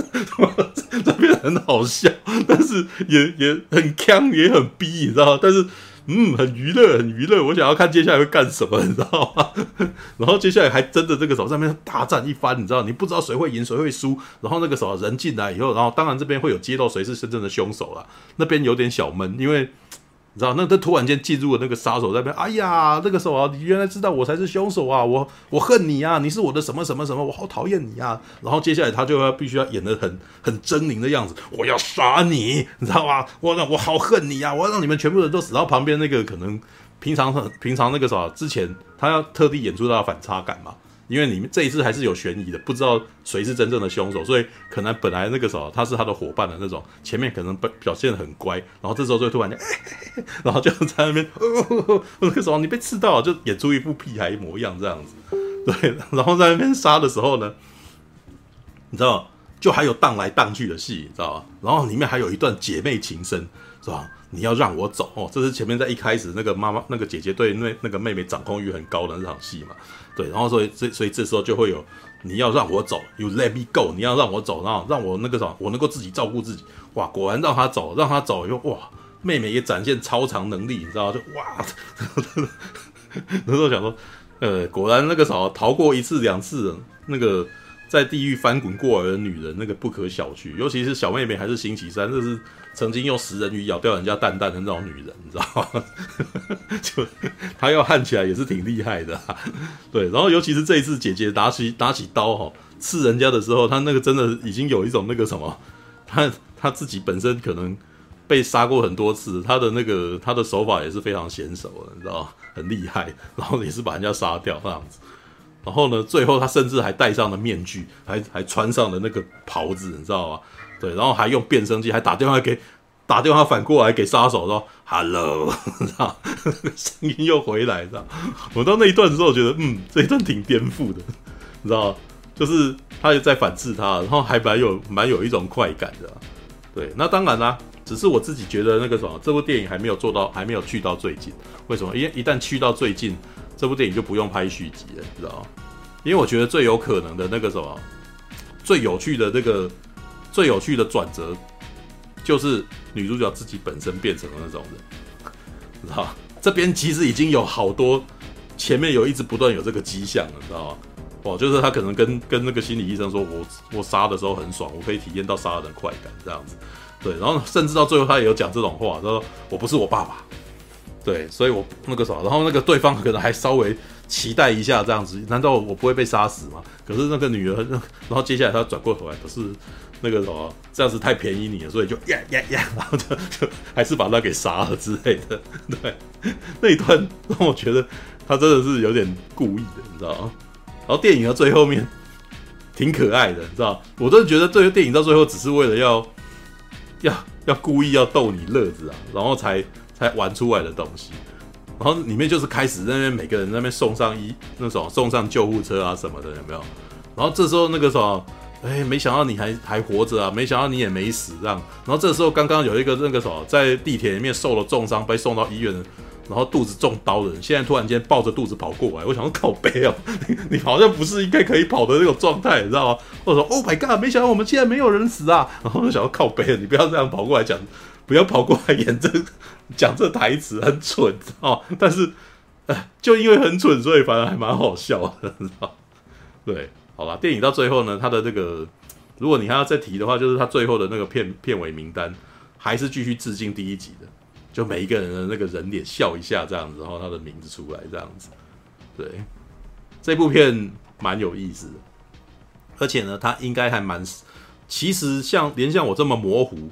(laughs) 这边很好笑，但是也也很锵，也很逼，你知道吗？但是。嗯，很娱乐，很娱乐。我想要看接下来会干什么，你知道吗？(laughs) 然后接下来还真的这个时候上面大战一番，你知道？你不知道谁会赢，谁会输。然后那个时候人进来以后，然后当然这边会有揭露谁是真正的凶手了。那边有点小闷，因为。你知道，那他突然间进入了那个杀手那边，哎呀，那个时候啊，你原来知道我才是凶手啊，我我恨你啊，你是我的什么什么什么，我好讨厌你啊。然后接下来他就要必须要演得很很狰狞的样子，我要杀你，你知道吗？我让我好恨你啊，我要让你们全部人都死。然后旁边那个可能平常很平常那个啥，之前他要特地演出他的反差感嘛。因为你们这一次还是有悬疑的，不知道谁是真正的凶手，所以可能本来那个时候他是他的伙伴的那种，前面可能表表现得很乖，然后这时候就突然间，(laughs) 然后就在那边，那个时候你被刺到了，就演出一副屁孩模样这样子，对，然后在那边杀的时候呢，你知道，就还有荡来荡去的戏，你知道吧？然后里面还有一段姐妹情深，是吧？你要让我走哦，这是前面在一开始那个妈妈那个姐姐对那那个妹妹掌控欲很高的那场戏嘛。对，然后所以这所以这时候就会有你要让我走，You let me go，你要让我走，然后让我那个什么，我能够自己照顾自己。哇，果然让他走，让他走以后，哇，妹妹也展现超常能力，你知道？就哇，(laughs) 那时候想说，呃，果然那个什么逃过一次两次，那个在地狱翻滚过来的女人，那个不可小觑，尤其是小妹妹还是星期三，这是。曾经用食人鱼咬掉人家蛋蛋的那种女人，你知道吗？(laughs) 就她要焊起来也是挺厉害的，啊，(laughs) 对。然后尤其是这一次，姐姐拿起拿起刀哈刺人家的时候，她那个真的已经有一种那个什么，她她自己本身可能被杀过很多次，她的那个她的手法也是非常娴熟的，你知道吗？很厉害。然后也是把人家杀掉那样子。然后呢，最后她甚至还戴上了面具，还还穿上了那个袍子，你知道吗？对，然后还用变声器，还打电话给打电话反过来给杀手说 “hello”，(laughs) 知道声音又回来，知道我到那一段的时候，觉得嗯，这一段挺颠覆的，你知道就是他也在反制他，然后还蛮有蛮有一种快感的。对，那当然啦，只是我自己觉得那个什么，这部电影还没有做到，还没有去到最近。为什么？因为一旦去到最近，这部电影就不用拍续集了，你知道？因为我觉得最有可能的那个什么，最有趣的那个。最有趣的转折，就是女主角自己本身变成了那种人，你知道？这边其实已经有好多，前面有一直不断有这个迹象了，知道吗？哦，就是他可能跟跟那个心理医生说，我我杀的时候很爽，我可以体验到杀人的快感，这样子。对，然后甚至到最后他也有讲这种话，他说我不是我爸爸，对，所以我那个啥，然后那个对方可能还稍微期待一下这样子，难道我不会被杀死吗？可是那个女儿，(laughs) 然后接下来她转过头来，可是。那个什么，这样子太便宜你了，所以就呀呀呀，然后就就还是把他给杀了之类的。(laughs) 对，那一段让我觉得他真的是有点故意的，你知道吗？然后电影的最后面挺可爱的，你知道？我真的觉得这个电影到最后只是为了要要要故意要逗你乐子啊，然后才才玩出来的东西。然后里面就是开始那边每个人那边送上一那种送上救护车啊什么的，有没有？然后这时候那个什么。哎，没想到你还还活着啊！没想到你也没死这样。然后这时候刚刚有一个那个什么，在地铁里面受了重伤，被送到医院，然后肚子中刀的人，现在突然间抱着肚子跑过来，我想说靠背哦，你你好像不是应该可以跑的那种状态，你知道吗？我说 Oh my God，没想到我们竟然没有人死啊！然后就想要靠北，你不要这样跑过来讲，不要跑过来演这 (laughs) 讲这台词，很蠢哦！但是，就因为很蠢，所以反而还蛮好笑的，对。好吧，电影到最后呢，他的这个，如果你还要再提的话，就是他最后的那个片片尾名单，还是继续致敬第一集的，就每一个人的那个人脸笑一下这样子，然后他的名字出来这样子，对，这部片蛮有意思的，而且呢，他应该还蛮……其实像连像我这么模糊，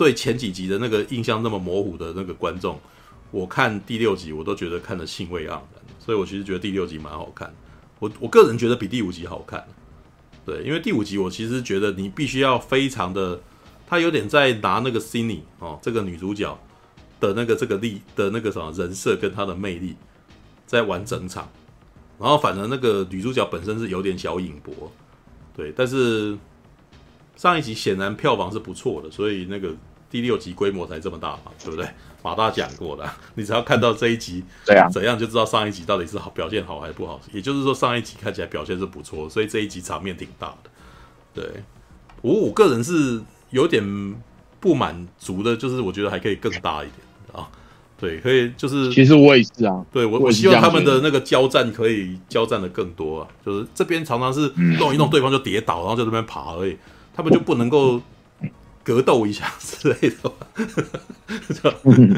对前几集的那个印象那么模糊的那个观众，我看第六集我都觉得看得兴味盎然，所以我其实觉得第六集蛮好看。我我个人觉得比第五集好看。对，因为第五集我其实觉得你必须要非常的，他有点在拿那个 Cindy 哦，这个女主角的那个这个力的那个什么人设跟她的魅力，在玩整场，然后反而那个女主角本身是有点小隐薄，对，但是上一集显然票房是不错的，所以那个第六集规模才这么大嘛，对不对？马大讲过的，你只要看到这一集对啊怎样，就知道上一集到底是好表现好还是不好。也就是说，上一集看起来表现是不错，所以这一集场面挺大的。对，我我个人是有点不满足的，就是我觉得还可以更大一点啊。对，可以就是，其实我也是啊，对我我希望他们的那个交战可以交战的更多啊。就是这边常常是弄一弄对方就跌倒，然后在这边爬而已，他们就不能够。格斗一下之类的，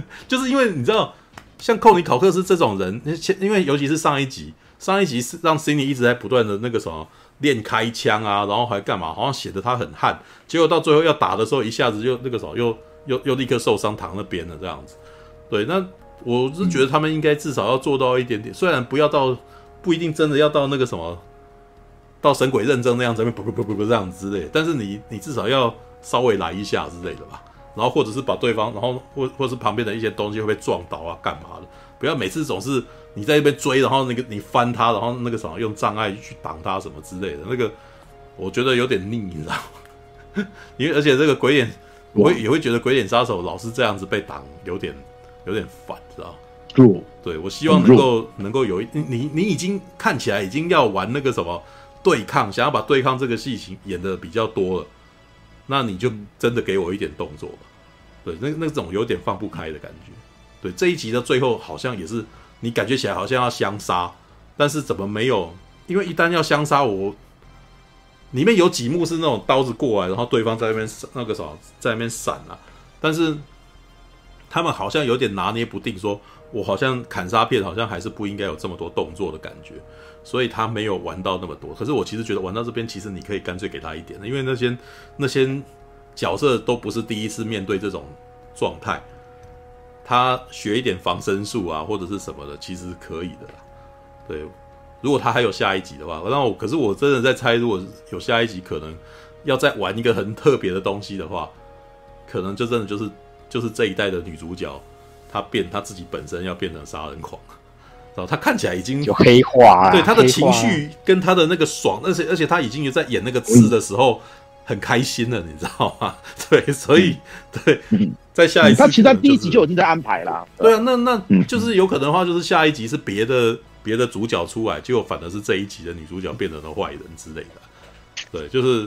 (laughs) 就是因为你知道，像寇尼考克斯这种人，因为尤其是上一集，上一集是让 c i n y 一直在不断的那个什么练开枪啊，然后还干嘛，好像显得他很悍，结果到最后要打的时候，一下子就那个什么，又又又立刻受伤躺那边了这样子。对，那我是觉得他们应该至少要做到一点点，虽然不要到不一定真的要到那个什么，到神鬼认证那样子，不不不不不这样子之类，但是你你至少要。稍微来一下之类的吧，然后或者是把对方，然后或或是旁边的一些东西会被撞倒啊，干嘛的？不要每次总是你在那边追，然后那个你翻他，然后那个什么用障碍去挡他什么之类的，那个我觉得有点腻，你知道吗？因为而且这个鬼脸，我会也会觉得鬼脸杀手老是这样子被挡，有点有点烦，知道吗？对，我希望能够能够有一你你已经看起来已经要玩那个什么对抗，想要把对抗这个戏情演的比较多了。那你就真的给我一点动作吧，对，那那种有点放不开的感觉，对，这一集的最后好像也是你感觉起来好像要相杀，但是怎么没有？因为一旦要相杀，我里面有几幕是那种刀子过来，然后对方在那边那个什么在那边闪啊，但是他们好像有点拿捏不定，说我好像砍杀片好像还是不应该有这么多动作的感觉。所以他没有玩到那么多，可是我其实觉得玩到这边，其实你可以干脆给他一点，因为那些那些角色都不是第一次面对这种状态，他学一点防身术啊，或者是什么的，其实可以的啦。对，如果他还有下一集的话，那我可是我真的在猜，如果有下一集，可能要再玩一个很特别的东西的话，可能就真的就是就是这一代的女主角，她变她自己本身要变成杀人狂。他看起来已经有黑化，对他的情绪跟他的那个爽，而且而且他已经有在演那个字的时候很开心了，你知道吗？(laughs) 对，所以对，在下一集，他其实在第一集就已经在安排了。对啊，那那就是有可能的话，就是下一集是别的别的主角出来，结果反而是这一集的女主角变成了坏人之类的。对，就是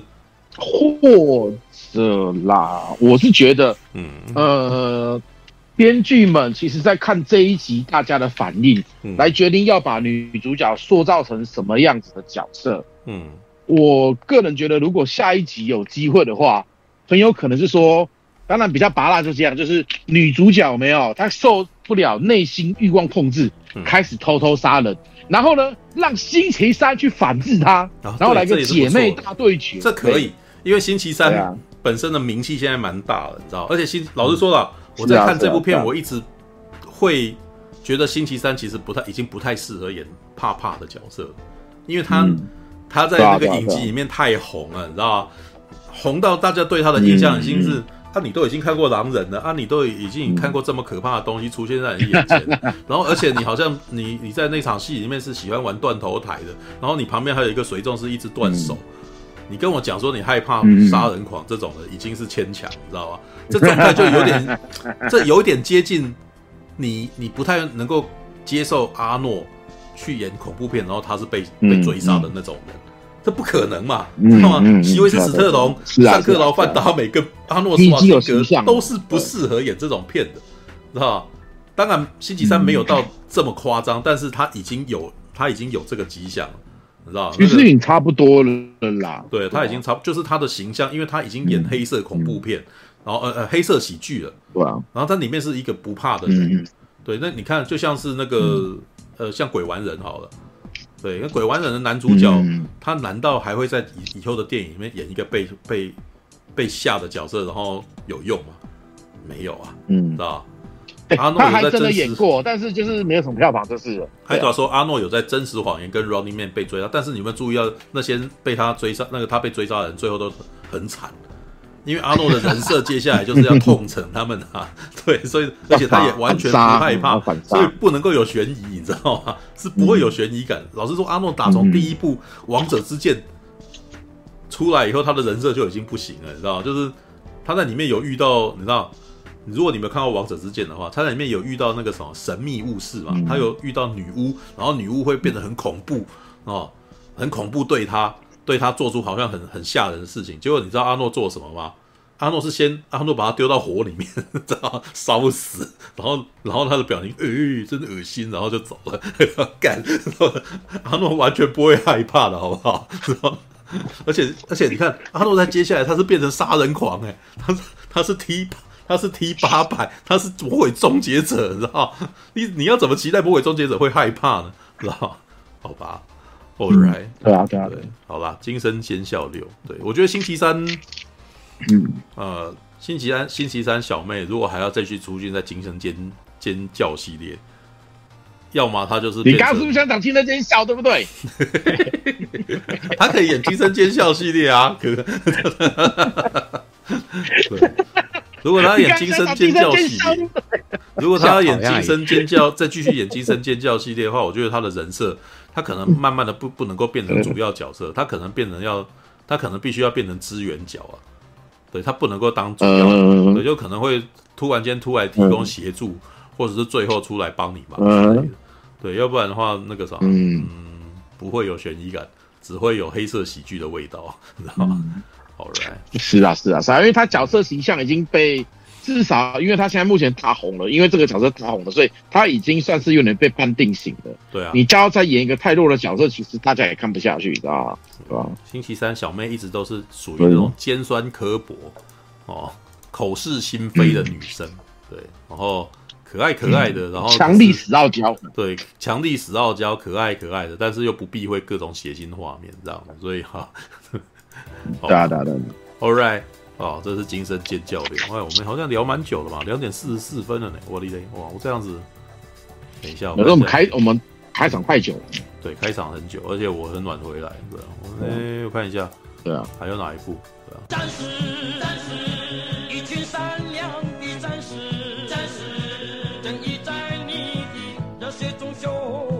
或者啦，我是觉得，嗯呃。编剧们其实，在看这一集大家的反应，嗯，来决定要把女主角塑造成什么样子的角色。嗯，我个人觉得，如果下一集有机会的话，很有可能是说，当然比较拔辣就这样，就是女主角没有她受不了内心欲望控制，嗯，开始偷偷杀人，然后呢，让星期三去反制她，哦，然后来个姐妹大对决，这可以，因为星期三本身的名气现在蛮大的，你知道，而且星老实说了。嗯我在看这部片，我一直会觉得星期三其实不太，已经不太适合演怕怕的角色，因为他、嗯、他在那个影集里面太红了，你知道吗？红到大家对他的印象已经是，啊，你都已经看过狼人了，啊，你都已经看过这么可怕的东西出现在你眼前，然后而且你好像 (laughs) 你你在那场戏里面是喜欢玩断头台的，然后你旁边还有一个随从是一直断手。你跟我讲说你害怕杀人狂这种的已经是牵强，你知道吗？这状态就有点，这有点接近你，你不太能够接受阿诺去演恐怖片，然后他是被被追杀的那种人，这不可能嘛，知道吗？席维斯史特龙、上克劳范达美跟阿诺斯瓦辛格都是不适合演这种片的，知道吗？当然，星期三没有到这么夸张，但是他已经有他已经有这个迹象了。你知道，其实已经差不多了啦。对，他已经差，就是他的形象，因为他已经演黑色恐怖片，然后呃呃黑色喜剧了。对啊。然后它里面是一个不怕的人。对，那你看，就像是那个呃，像鬼玩人好了，对，那鬼玩人的男主角，嗯他难道还会在以以后的电影里面演一个被被被吓的角色，然后有用吗？没有啊，嗯知，道吧？欸阿诺他还真的有在真实演过，但是就是没有什么票房就是了。海爪说阿诺有在《真实谎言》跟《Running Man》被追杀，但是你们注意到那些被他追杀，那个他被追杀的人最后都很惨，因为阿诺的人设接下来就是要痛惩他们啊，(laughs) 对，所以而且他也完全不害怕，所以不能够有悬疑，你知道吗？是不会有悬疑感。老实说，阿诺打从第一部《王者之剑》出来以后，他的人设就已经不行了，你知道吗？就是他在里面有遇到，你知道。如果你没有看过《王者之剑》的话，他在里面有遇到那个什么神秘物事嘛，他有遇到女巫，然后女巫会变得很恐怖哦，很恐怖对他，对他做出好像很很吓人的事情。结果你知道阿诺做了什么吗？阿诺是先阿诺把他丢到火里面，(laughs) 知道烧死，然后然后他的表情，诶，真的恶心，然后就走了，(laughs) 干，阿诺完全不会害怕的好不好？然 (laughs) 后而且而且你看阿诺在接下来他是变成杀人狂诶，他是他是 T。他是 T 八百，他是魔鬼终结者，你知道？你你要怎么期待魔鬼终结者会害怕呢？知道？好吧，All right，对啊，对啊，对，好吧，惊声尖笑六，对我觉得星期三，嗯，呃，星期三星期三小妹如果还要再去出现在惊声尖尖叫系列，要么她就是你刚刚是不是想讲惊声尖笑，对不对？(laughs) 她可以演惊声尖笑系列啊，可。(laughs) 对如果他要演惊声尖叫系列，如果他要演惊声尖叫，再继续演惊声尖叫系列的话，我觉得他的人设，他可能慢慢的不不能够变成主要角色，他可能变成要，他可能必须要变成支援角啊，对他不能够当主要，对，就可能会突然间突然提供协助，或者是最后出来帮你嘛，对，要不然的话那个啥，嗯，不会有悬疑感，只会有黑色喜剧的味道，你知道吗？好，Right，是啊，是啊，是啊，因为他角色形象已经被至少，因为他现在目前他红了，因为这个角色他红了，所以他已经算是有点被判定型的。对啊，你叫他再演一个太弱的角色，其实大家也看不下去，你知道吗？对吧？星期三小妹一直都是属于那种尖酸刻薄哦、口是心非的女生，嗯、对，然后可爱可爱的，嗯、然后强力死傲娇，对，强力死傲娇，可爱可爱的，但是又不避讳各种血腥画面，这样，所以哈。对啊，对啊，对啊。(laughs) All right，哦，这是金身尖叫的。哎，我们好像聊蛮久了嘛，两点四十四分了呢。我的天，哇，我这样子，等一下，我们开我们开场太久，对，开场很久，而且我很晚回来，对、啊，哎、嗯，我看一下，对啊，还有哪一部？对啊。暂时暂时在你的热血中修。